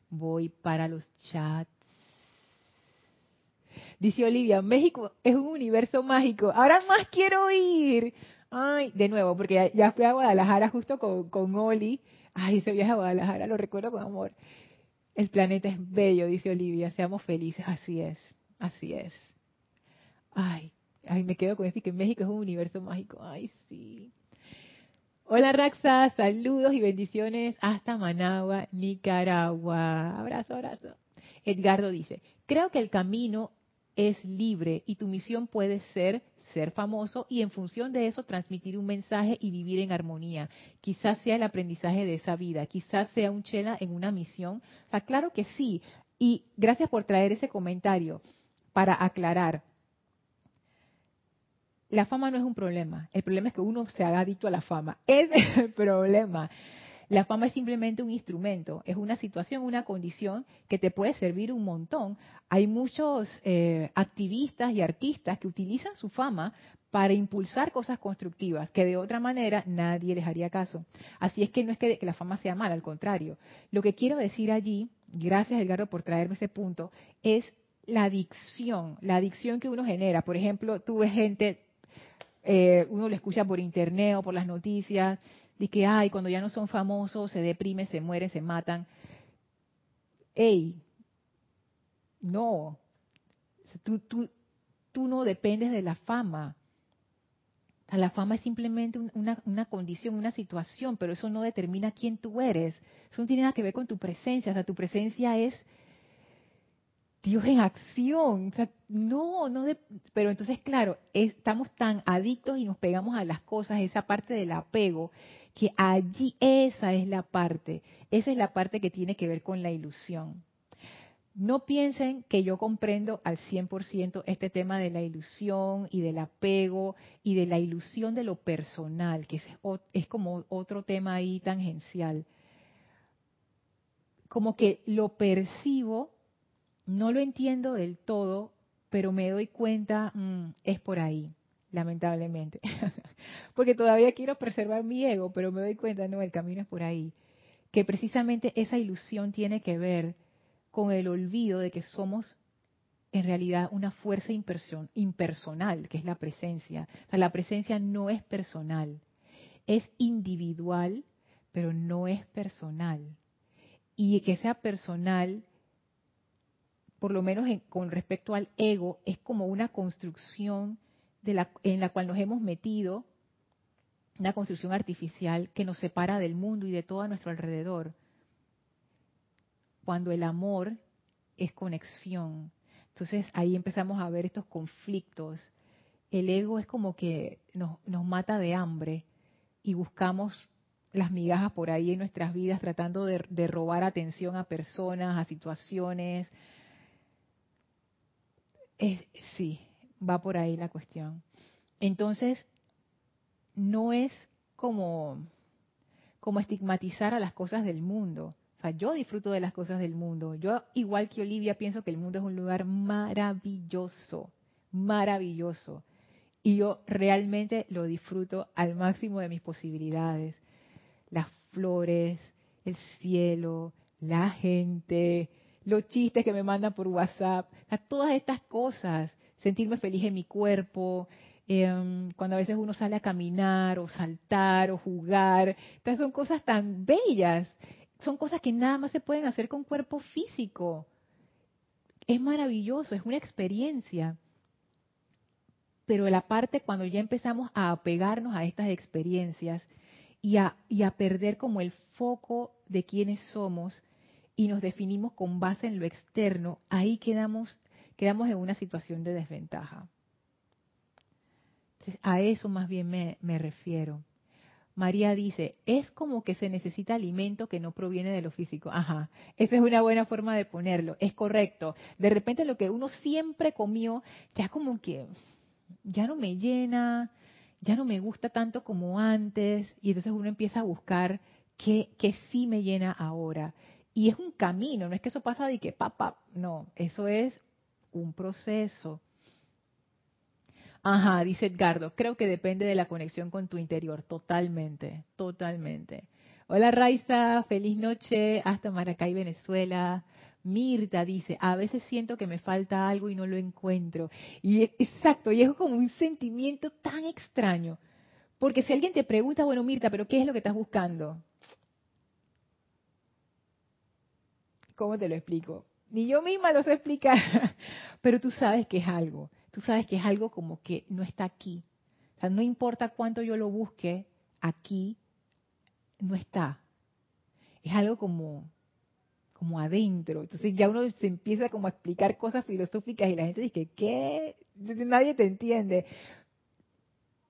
Voy para los chats. Dice Olivia, México es un universo mágico. Ahora más quiero ir. Ay, de nuevo, porque ya, fui a Guadalajara justo con, con Oli. Ay, ese viaje a Guadalajara lo recuerdo con amor. El planeta es bello, dice Olivia. Seamos felices. Así es, así es. Ay, ay, me quedo con esto que México es un universo mágico. Ay, sí. Hola Raxa, saludos y bendiciones hasta Managua, Nicaragua. Abrazo, abrazo. Edgardo dice, creo que el camino es libre y tu misión puede ser ser famoso y en función de eso transmitir un mensaje y vivir en armonía. Quizás sea el aprendizaje de esa vida, quizás sea un chela en una misión. O sea, claro que sí. Y gracias por traer ese comentario para aclarar. La fama no es un problema. El problema es que uno se haga adicto a la fama. Ese es el problema. La fama es simplemente un instrumento, es una situación, una condición que te puede servir un montón. Hay muchos eh, activistas y artistas que utilizan su fama para impulsar cosas constructivas, que de otra manera nadie les haría caso. Así es que no es que, la fama sea mala, al contrario. Lo que quiero decir allí, gracias Edgardo por traerme ese punto, es la adicción, la adicción que uno genera. Por ejemplo, tú ves gente, eh, uno lo escucha por internet o por las noticias, de que, ay, cuando ya no son famosos, se deprimen, se mueren, se matan. Ey, no, tú, tú, tú no dependes de la fama. la fama es simplemente una, una, condición, una situación, pero eso no determina quién tú eres. Eso no tiene nada que ver con tu presencia. O sea, tu presencia es Dios en acción. no, no, pero entonces, claro, estamos tan adictos y nos pegamos a las cosas, esa parte del apego, que allí esa es la parte, esa es la parte que tiene que ver con la ilusión. No piensen que yo comprendo al 100% este tema de la ilusión y del apego y de la ilusión de lo personal, que es, es como otro tema ahí tangencial. Como que lo percibo, no lo entiendo del todo, pero me doy cuenta, mm, es por ahí lamentablemente. Porque todavía quiero preservar mi ego, pero me doy cuenta, no, el camino es por ahí. Que precisamente esa ilusión tiene que ver con el olvido de que somos en realidad una fuerza impersonal, que es la presencia. O sea, la presencia no es personal, es individual, pero no es personal. Y que sea personal, por lo menos con respecto al ego, es como una construcción en la cual nos hemos metido, una construcción artificial que nos separa del mundo y de todo a nuestro alrededor. Cuando el amor es conexión. Entonces ahí empezamos a ver estos conflictos. El ego es como que nos, mata de hambre y buscamos las migajas por ahí en nuestras vidas tratando de robar atención a personas, a situaciones. Es, sí, va por ahí la cuestión. Entonces, no es como, como estigmatizar a las cosas del mundo. O sea, yo disfruto de las cosas del mundo. Yo, igual que Olivia, pienso que el mundo es un lugar maravilloso, maravilloso. Y yo realmente lo disfruto al máximo de mis posibilidades. Las flores, el cielo, la gente, los chistes que me mandan por WhatsApp, todas estas cosas sentirme feliz en mi cuerpo, em, cuando a veces uno sale a caminar o saltar o jugar. Son cosas tan bellas, son cosas que nada más se pueden hacer con cuerpo físico. Es maravilloso, es una experiencia. Pero la parte cuando ya empezamos a apegarnos a estas experiencias y a, y a perder como el foco de quiénes somos y nos definimos con base en lo externo, ahí quedamos quedamos en una situación de desventaja. a eso más bien me, me refiero. María dice, es como que se necesita alimento que no proviene de lo físico. Ajá, esa es una buena forma de ponerlo, es correcto. De repente lo que uno siempre comió, ya como que, ya no me llena, ya no me gusta tanto como antes, y entonces uno empieza a buscar qué, qué sí me llena ahora. Y es un camino, no es que eso pasa de que papá, no, eso es un proceso. Ajá, dice Edgardo, creo que depende de la conexión con tu interior, totalmente, totalmente. Hola Raiza, feliz noche hasta Maracay, Venezuela. Mirta dice, a veces siento que me falta algo y no lo encuentro. Y exacto, y es como un sentimiento tan extraño. Porque si alguien te pregunta, bueno Mirta, pero ¿qué es lo que estás buscando? ¿Cómo te lo explico? Ni yo misma lo sé explicar, pero tú sabes que es algo tú sabes que es algo como que no está aquí. O sea, no importa cuánto yo lo busque, aquí no está. Es algo como, como adentro. Entonces ya uno se empieza como a explicar cosas filosóficas y la gente dice, ¿qué? Nadie te entiende.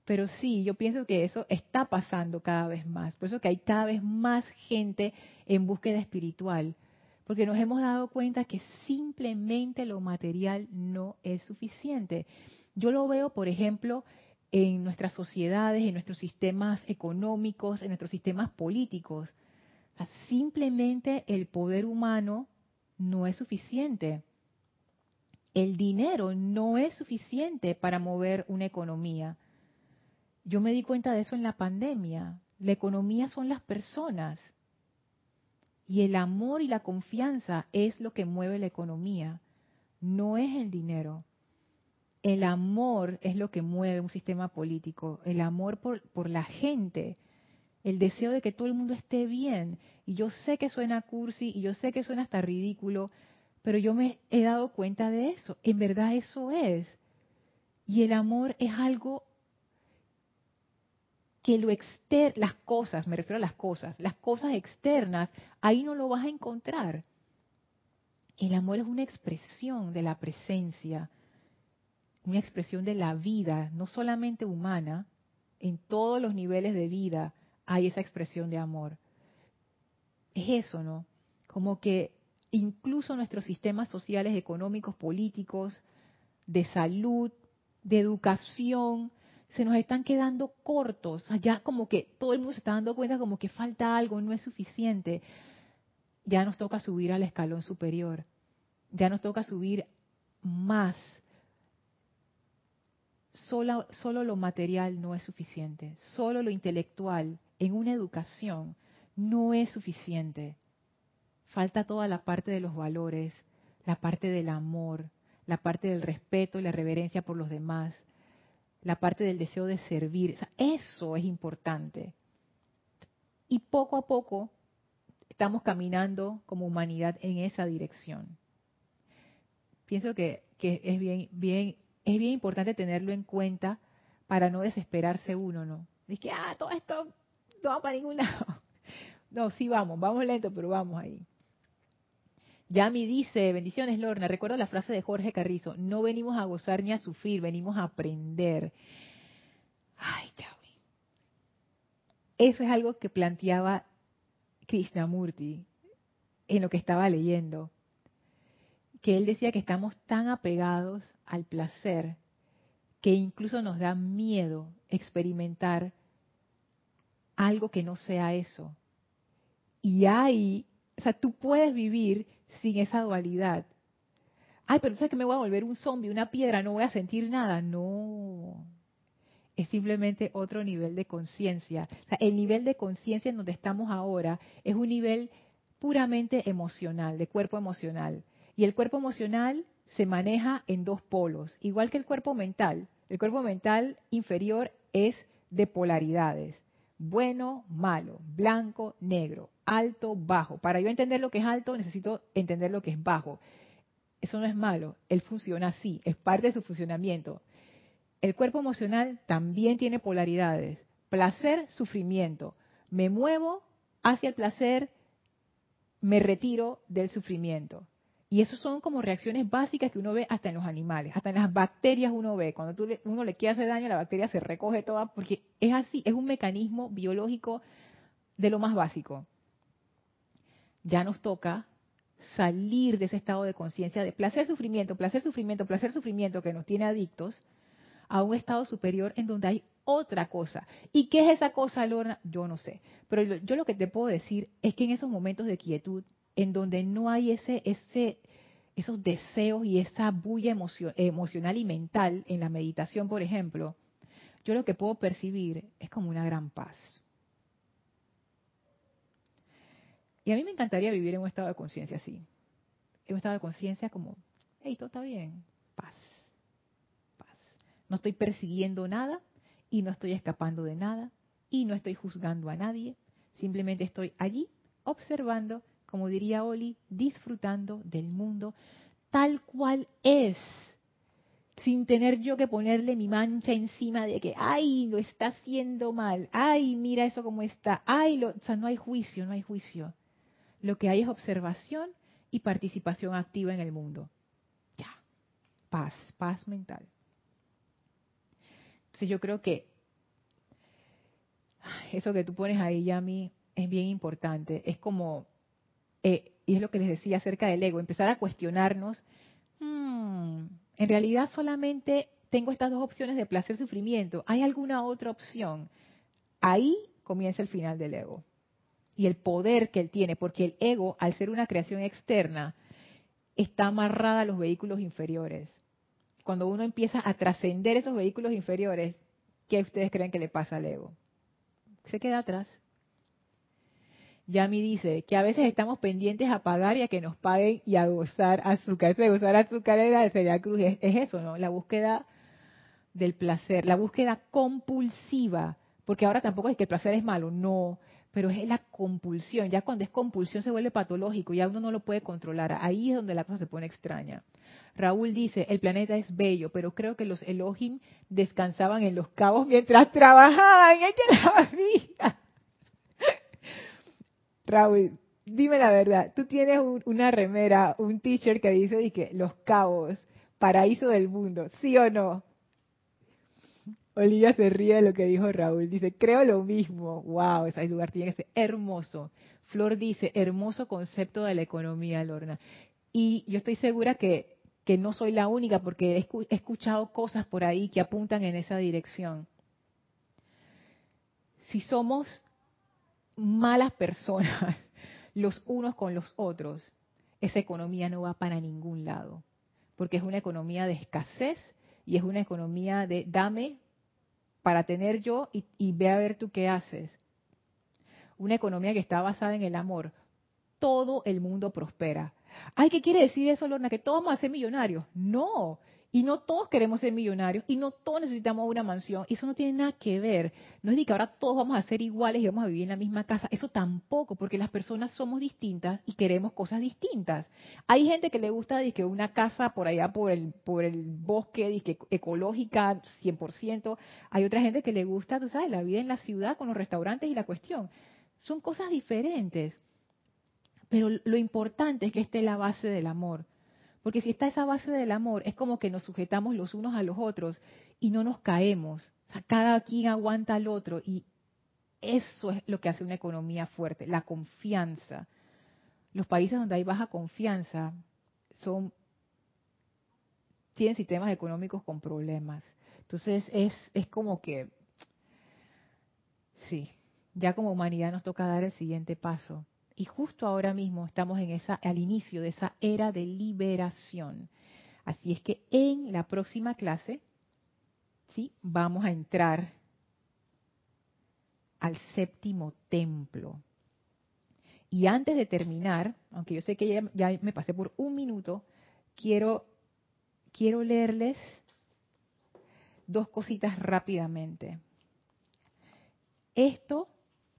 Pero sí, yo pienso que eso está pasando cada vez más. Por eso que hay cada vez más gente en búsqueda espiritual porque nos hemos dado cuenta que simplemente lo material no es suficiente. Yo lo veo, por ejemplo, en nuestras sociedades, en nuestros sistemas económicos, en nuestros sistemas políticos. simplemente el poder humano no es suficiente. El dinero no es suficiente para mover una economía. Yo me di cuenta de eso en la pandemia. La economía son las personas. Y el amor y la confianza es lo que mueve la economía, no es el dinero. El amor es lo que mueve un sistema político, el amor por, por la gente, el deseo de que todo el mundo esté bien. Y yo sé que suena cursi y yo sé que suena hasta ridículo, pero yo me he dado cuenta de eso. En verdad eso es. Y el amor es algo que lo exter las cosas, me refiero a las cosas, las cosas externas, ahí no lo vas a encontrar. El amor es una expresión de la presencia, una expresión de la vida, no solamente humana, en todos los niveles de vida hay esa expresión de amor. Es eso, ¿no? Como que incluso nuestros sistemas sociales, económicos, políticos, de salud, de educación, se nos están quedando cortos. allá como que todo el mundo se está dando cuenta como que falta algo, no es suficiente. Ya nos toca subir al escalón superior. Ya nos toca subir más. Solo, solo lo material no es suficiente. Solo lo intelectual en una educación no es suficiente. Falta toda la parte de los valores, la parte del amor, la parte del respeto y la reverencia por los demás, la parte del deseo de servir. eso es importante. Y poco a poco estamos caminando como humanidad en esa dirección. Pienso que, es bien, es bien importante tenerlo en cuenta para no desesperarse uno, ¿no? Dice que, ah, todo esto no va para ningún lado. No, sí vamos, vamos lento, pero vamos ahí. Yami dice, bendiciones Lorna, recuerdo la frase de Jorge Carrizo, no venimos a gozar ni a sufrir, venimos a aprender. Ay, Yami. Eso es algo que planteaba Krishnamurti en lo que estaba leyendo, que él decía que estamos tan apegados al placer que incluso nos da miedo experimentar algo que no sea eso. Y ahí, o sea, tú puedes vivir sin esa dualidad. Ay, pero ¿sabes que me voy a volver un zombie, una piedra, no voy a sentir nada? No. Es simplemente otro nivel de conciencia. El nivel de conciencia en donde estamos ahora es un nivel puramente emocional, de cuerpo emocional. Y el cuerpo emocional se maneja en dos polos, igual que el cuerpo mental. El cuerpo mental inferior es de polaridades bueno, malo, blanco, negro, alto, bajo. Para yo entender lo que es alto, necesito entender lo que es bajo. Eso no es malo, él funciona así, es parte de su funcionamiento. El cuerpo emocional también tiene polaridades. Placer, sufrimiento. Me muevo hacia el placer, me retiro del sufrimiento. Y eso son como reacciones básicas que uno ve hasta en los animales, hasta en las bacterias uno ve. Cuando tú uno le quiere hacer daño, la bacteria se recoge toda porque es así, es un mecanismo biológico de lo más básico. Ya nos toca salir de ese estado de conciencia de placer, sufrimiento, placer, sufrimiento, placer, sufrimiento que nos tiene adictos a un estado superior en donde hay otra cosa. ¿Y qué es esa cosa, Lorna? Yo no sé. Pero yo lo que te puedo decir es que en esos momentos de quietud, en donde no hay ese, esos deseos y esa bulla emocional y mental en la meditación, por ejemplo, yo lo que puedo percibir es como una gran paz. Y a mí me encantaría vivir en un estado de conciencia así. En un estado de conciencia como, hey, todo está bien, paz, paz. No estoy persiguiendo nada y no estoy escapando de nada y no estoy juzgando a nadie. Simplemente estoy allí observando, como diría Oli, disfrutando del mundo tal cual es sin tener yo que ponerle mi mancha encima de que, ay, lo está haciendo mal, ay, mira eso como está, ay, o sea, no hay juicio, no hay juicio. Lo que hay es observación y participación activa en el mundo. Ya, paz, paz mental. Entonces yo creo que eso que tú pones ahí, Yami, es bien importante. Es como, eh, y es lo que les decía acerca del ego, empezar a cuestionarnos, hmm, en realidad solamente tengo estas dos opciones de placer sufrimiento. ¿Hay alguna otra opción? Ahí comienza el final del ego y el poder que él tiene, porque el ego, al ser una creación externa, está amarrada a los vehículos inferiores. Cuando uno empieza a trascender esos vehículos inferiores, ¿qué ustedes creen que le pasa al ego? Se queda atrás. Yami dice que a veces estamos pendientes a pagar y a que nos paguen y a gozar azúcar. Eso de gozar azúcar era de Celia Cruz. Es, es eso, ¿no? La búsqueda del placer, la búsqueda compulsiva. Porque ahora tampoco es que el placer es malo, no pero es la compulsión. Ya cuando es compulsión se vuelve patológico, ya uno no lo puede controlar. Ahí es donde la cosa se pone extraña. Raúl dice, el planeta es bello, pero creo que los Elohim descansaban en los cabos mientras trabajaban. ¡Ella la vida! Raúl, dime la verdad, tú tienes una remera, un t-shirt que dice que los cabos, paraíso del mundo, ¿sí o no? Olivia se ríe de lo que dijo Raúl. Dice, creo lo mismo. Wow, ese lugar tiene que ser hermoso. Flor dice, hermoso concepto de la economía, Lorna. Y yo estoy segura que, que no soy la única porque he escuchado cosas por ahí que apuntan en esa dirección. Si somos malas personas los unos con los otros, esa economía no va para ningún lado, porque es una economía de escasez y es una economía de dame para tener yo y, ve a ver tú qué haces. Una economía que está basada en el amor. Todo el mundo prospera. Ay, ¿qué quiere decir eso, Lorna? ¿Que todos vamos a ser millonarios? No, y no todos queremos ser millonarios y no todos necesitamos una mansión. Eso no tiene nada que ver. No es de que ahora todos vamos a ser iguales y vamos a vivir en la misma casa. Eso tampoco, porque las personas somos distintas y queremos cosas distintas. Hay gente que le gusta que una casa por allá por el por el bosque que ecológica 100%. Hay otra gente que le gusta, tú sabes, la vida en la ciudad con los restaurantes y la cuestión. Son cosas diferentes. Pero lo importante es que esté la base del amor porque si está esa base del amor, es como que nos sujetamos los unos a los otros y no nos caemos. O sea, cada quien aguanta al otro y eso es lo que hace una economía fuerte, la confianza. Los países donde hay baja confianza son tienen sistemas económicos con problemas. Entonces es, es como que, sí, ya como humanidad nos toca dar el siguiente paso. Y justo ahora mismo estamos en esa, al inicio de esa era de liberación. Así es que en la próxima clase, sí, vamos a entrar al séptimo templo. Y antes de terminar, aunque yo sé que ya, me pasé por un minuto, quiero, quiero leerles dos cositas rápidamente. Esto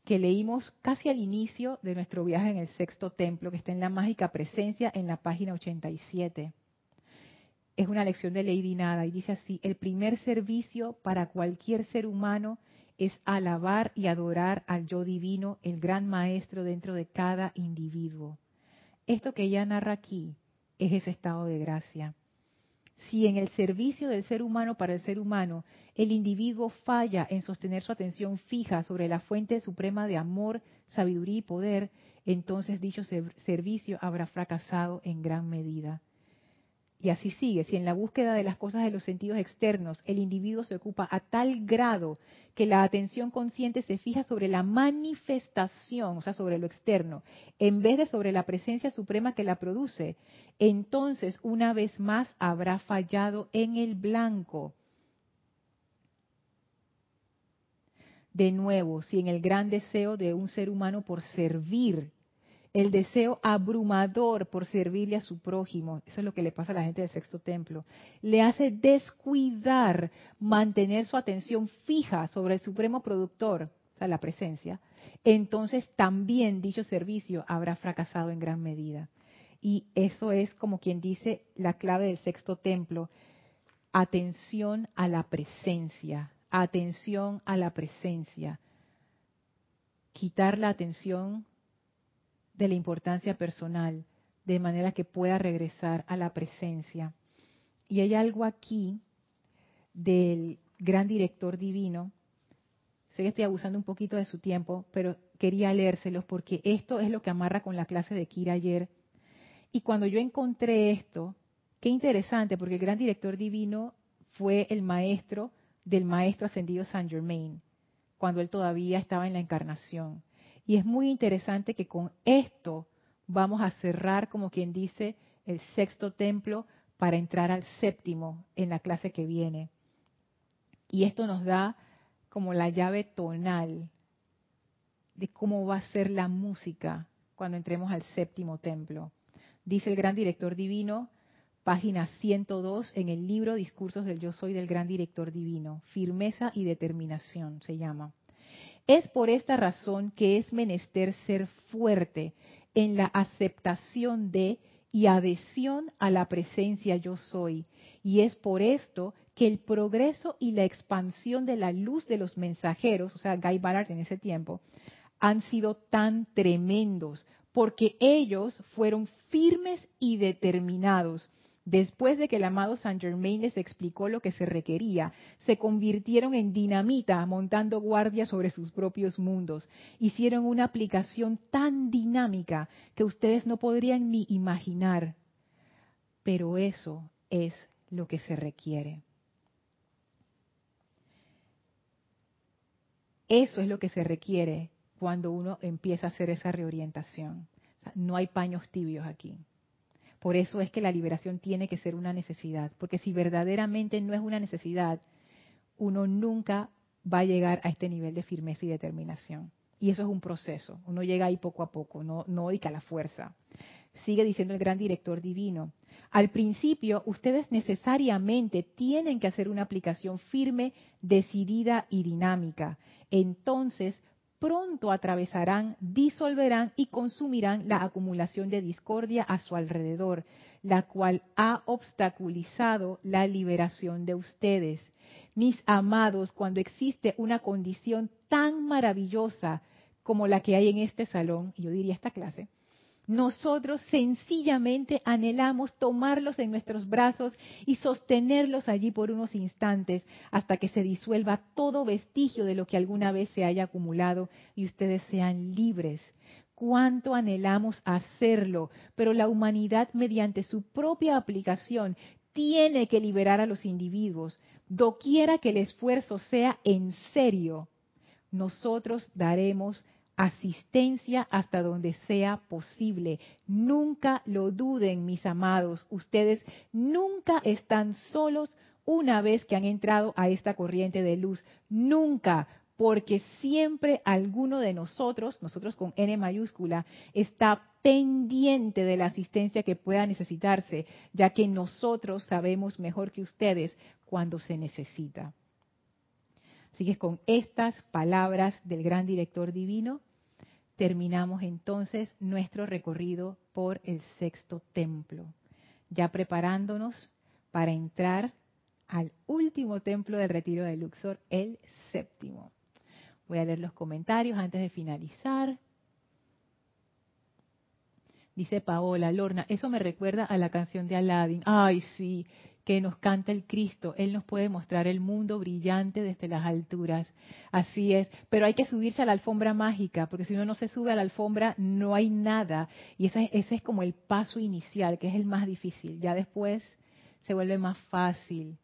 que leímos casi al inicio de nuestro viaje en el sexto templo, que está en la mágica presencia en la página 87. Es una lección de Lady Nada y dice así, el primer servicio para cualquier ser humano es alabar y adorar al yo divino, el gran maestro dentro de cada individuo. Esto que ella narra aquí es ese estado de gracia. Si en el servicio del ser humano para el ser humano el individuo falla en sostener su atención fija sobre la fuente suprema de amor, sabiduría y poder, entonces dicho servicio habrá fracasado en gran medida. Y así sigue, si en la búsqueda de las cosas de los sentidos externos el individuo se ocupa a tal grado que la atención consciente se fija sobre la manifestación, o sea, sobre lo externo, en vez de sobre la presencia suprema que la produce, entonces una vez más habrá fallado en el blanco. De nuevo, si en el gran deseo de un ser humano por servir el deseo abrumador por servirle a su prójimo, eso es lo que le pasa a la gente del sexto templo, le hace descuidar mantener su atención fija sobre el supremo productor, o sea, la presencia, entonces también dicho servicio habrá fracasado en gran medida. Y eso es como quien dice la clave del sexto templo, atención a la presencia, atención a la presencia. Quitar la atención de la importancia personal, de manera que pueda regresar a la presencia. Y hay algo aquí del gran director divino. Sé que estoy abusando un poquito de su tiempo, pero quería leérselos porque esto es lo que amarra con la clase de Kira ayer. Y cuando yo encontré esto, qué interesante, porque el gran director divino fue el maestro del maestro ascendido Saint Germain, cuando él todavía estaba en la encarnación. Y es muy interesante que con esto vamos a cerrar, como quien dice, el sexto templo para entrar al séptimo en la clase que viene. Y esto nos da como la llave tonal de cómo va a ser la música cuando entremos al séptimo templo. Dice el gran director divino, página 102 en el libro Discursos del Yo Soy del Gran Director Divino. Firmeza y determinación se llama. Es por esta razón que es menester ser fuerte en la aceptación de y adhesión a la presencia yo soy. Y es por esto que el progreso y la expansión de la luz de los mensajeros, o sea, Guy Ballard en ese tiempo, han sido tan tremendos, porque ellos fueron firmes y determinados Después de que el amado Saint Germain les explicó lo que se requería, se convirtieron en dinamita montando guardia sobre sus propios mundos. Hicieron una aplicación tan dinámica que ustedes no podrían ni imaginar. Pero eso es lo que se requiere. Eso es lo que se requiere cuando uno empieza a hacer esa reorientación. no hay paños tibios aquí. Por eso es que la liberación tiene que ser una necesidad, porque si verdaderamente no es una necesidad, uno nunca va a llegar a este nivel de firmeza y determinación. Y eso es un proceso, uno llega ahí poco a poco, no, no a la fuerza. Sigue diciendo el gran director divino. Al principio, ustedes necesariamente tienen que hacer una aplicación firme, decidida y dinámica. Entonces, pronto atravesarán, disolverán y consumirán la acumulación de discordia a su alrededor, la cual ha obstaculizado la liberación de ustedes. Mis amados, cuando existe una condición tan maravillosa como la que hay en este salón, yo diría esta clase, nosotros sencillamente anhelamos tomarlos en nuestros brazos y sostenerlos allí por unos instantes hasta que se disuelva todo vestigio de lo que alguna vez se haya acumulado y ustedes sean libres. Cuánto anhelamos hacerlo, pero la humanidad mediante su propia aplicación tiene que liberar a los individuos, doquiera que el esfuerzo sea en serio. Nosotros daremos asistencia hasta donde sea posible. Nunca lo duden, mis amados. Ustedes nunca están solos una vez que han entrado a esta corriente de luz. Nunca, porque siempre alguno de nosotros, nosotros con N mayúscula, está pendiente de la asistencia que pueda necesitarse, ya que nosotros sabemos mejor que ustedes cuando se necesita. Así que con estas palabras del gran director divino, terminamos entonces nuestro recorrido por el sexto templo, ya preparándonos para entrar al último templo del retiro de Luxor, el séptimo. Voy a leer los comentarios antes de finalizar. Dice Paola, Lorna, eso me recuerda a la canción de Aladdin. Ay, sí, que nos canta el Cristo. Él nos puede mostrar el mundo brillante desde las alturas. Así es. Pero hay que subirse a la alfombra mágica, porque si uno no se sube a la alfombra, no hay nada. Y ese, ese es como el paso inicial, que es el más difícil. Ya después se vuelve más fácil.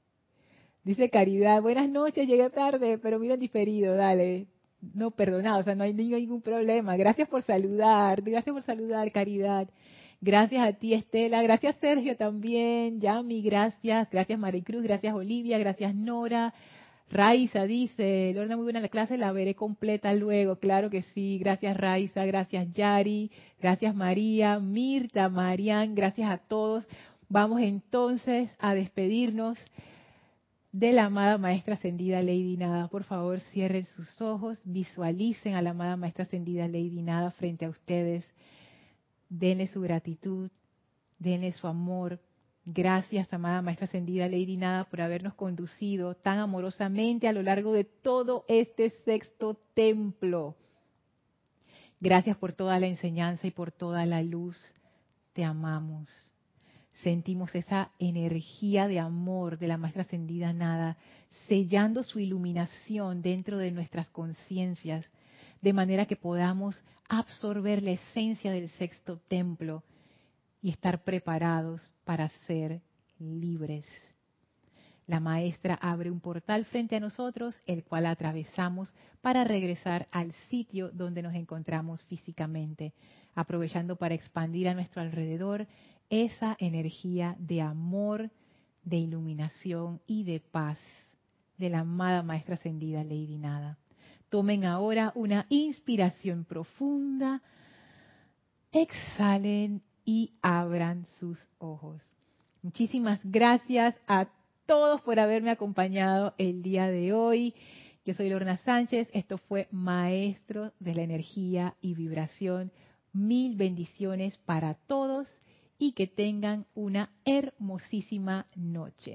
Dice Caridad, buenas noches, llegué tarde, pero mira diferido, dale. No, perdonado, o sea, no hay ningún problema. Gracias por saludar, gracias por saludar, Caridad. Gracias a ti, Estela. Gracias, Sergio, también. Yami, gracias. Gracias, Maricruz. Gracias, Olivia. Gracias, Nora. Raiza dice, Lorna, muy buena la clase, la veré completa luego. Claro que sí. Gracias, Raiza. Gracias, Yari. Gracias, María. Mirta, Marian. Gracias a todos. Vamos entonces a despedirnos de la amada Maestra Ascendida Lady Nada. Por favor, cierren sus ojos, visualicen a la amada Maestra Ascendida Lady Nada frente a ustedes denle su gratitud, denle su amor. Gracias, amada Maestra Ascendida Lady Nada, por habernos conducido tan amorosamente a lo largo de todo este sexto templo. Gracias por toda la enseñanza y por toda la luz. Te amamos. Sentimos esa energía de amor de la Maestra Ascendida Nada, sellando su iluminación dentro de nuestras conciencias, de manera que podamos absorber la esencia del sexto templo y estar preparados para ser libres. La maestra abre un portal frente a nosotros, el cual atravesamos para regresar al sitio donde nos encontramos físicamente, aprovechando para expandir a nuestro alrededor esa energía de amor, de iluminación y de paz de la amada maestra ascendida Lady Nada. Tomen ahora una inspiración profunda, exhalen y abran sus ojos. Muchísimas gracias a todos por haberme acompañado el día de hoy. Yo soy Lorna Sánchez, esto fue Maestro de la Energía y Vibración. Mil bendiciones para todos y que tengan una hermosísima noche.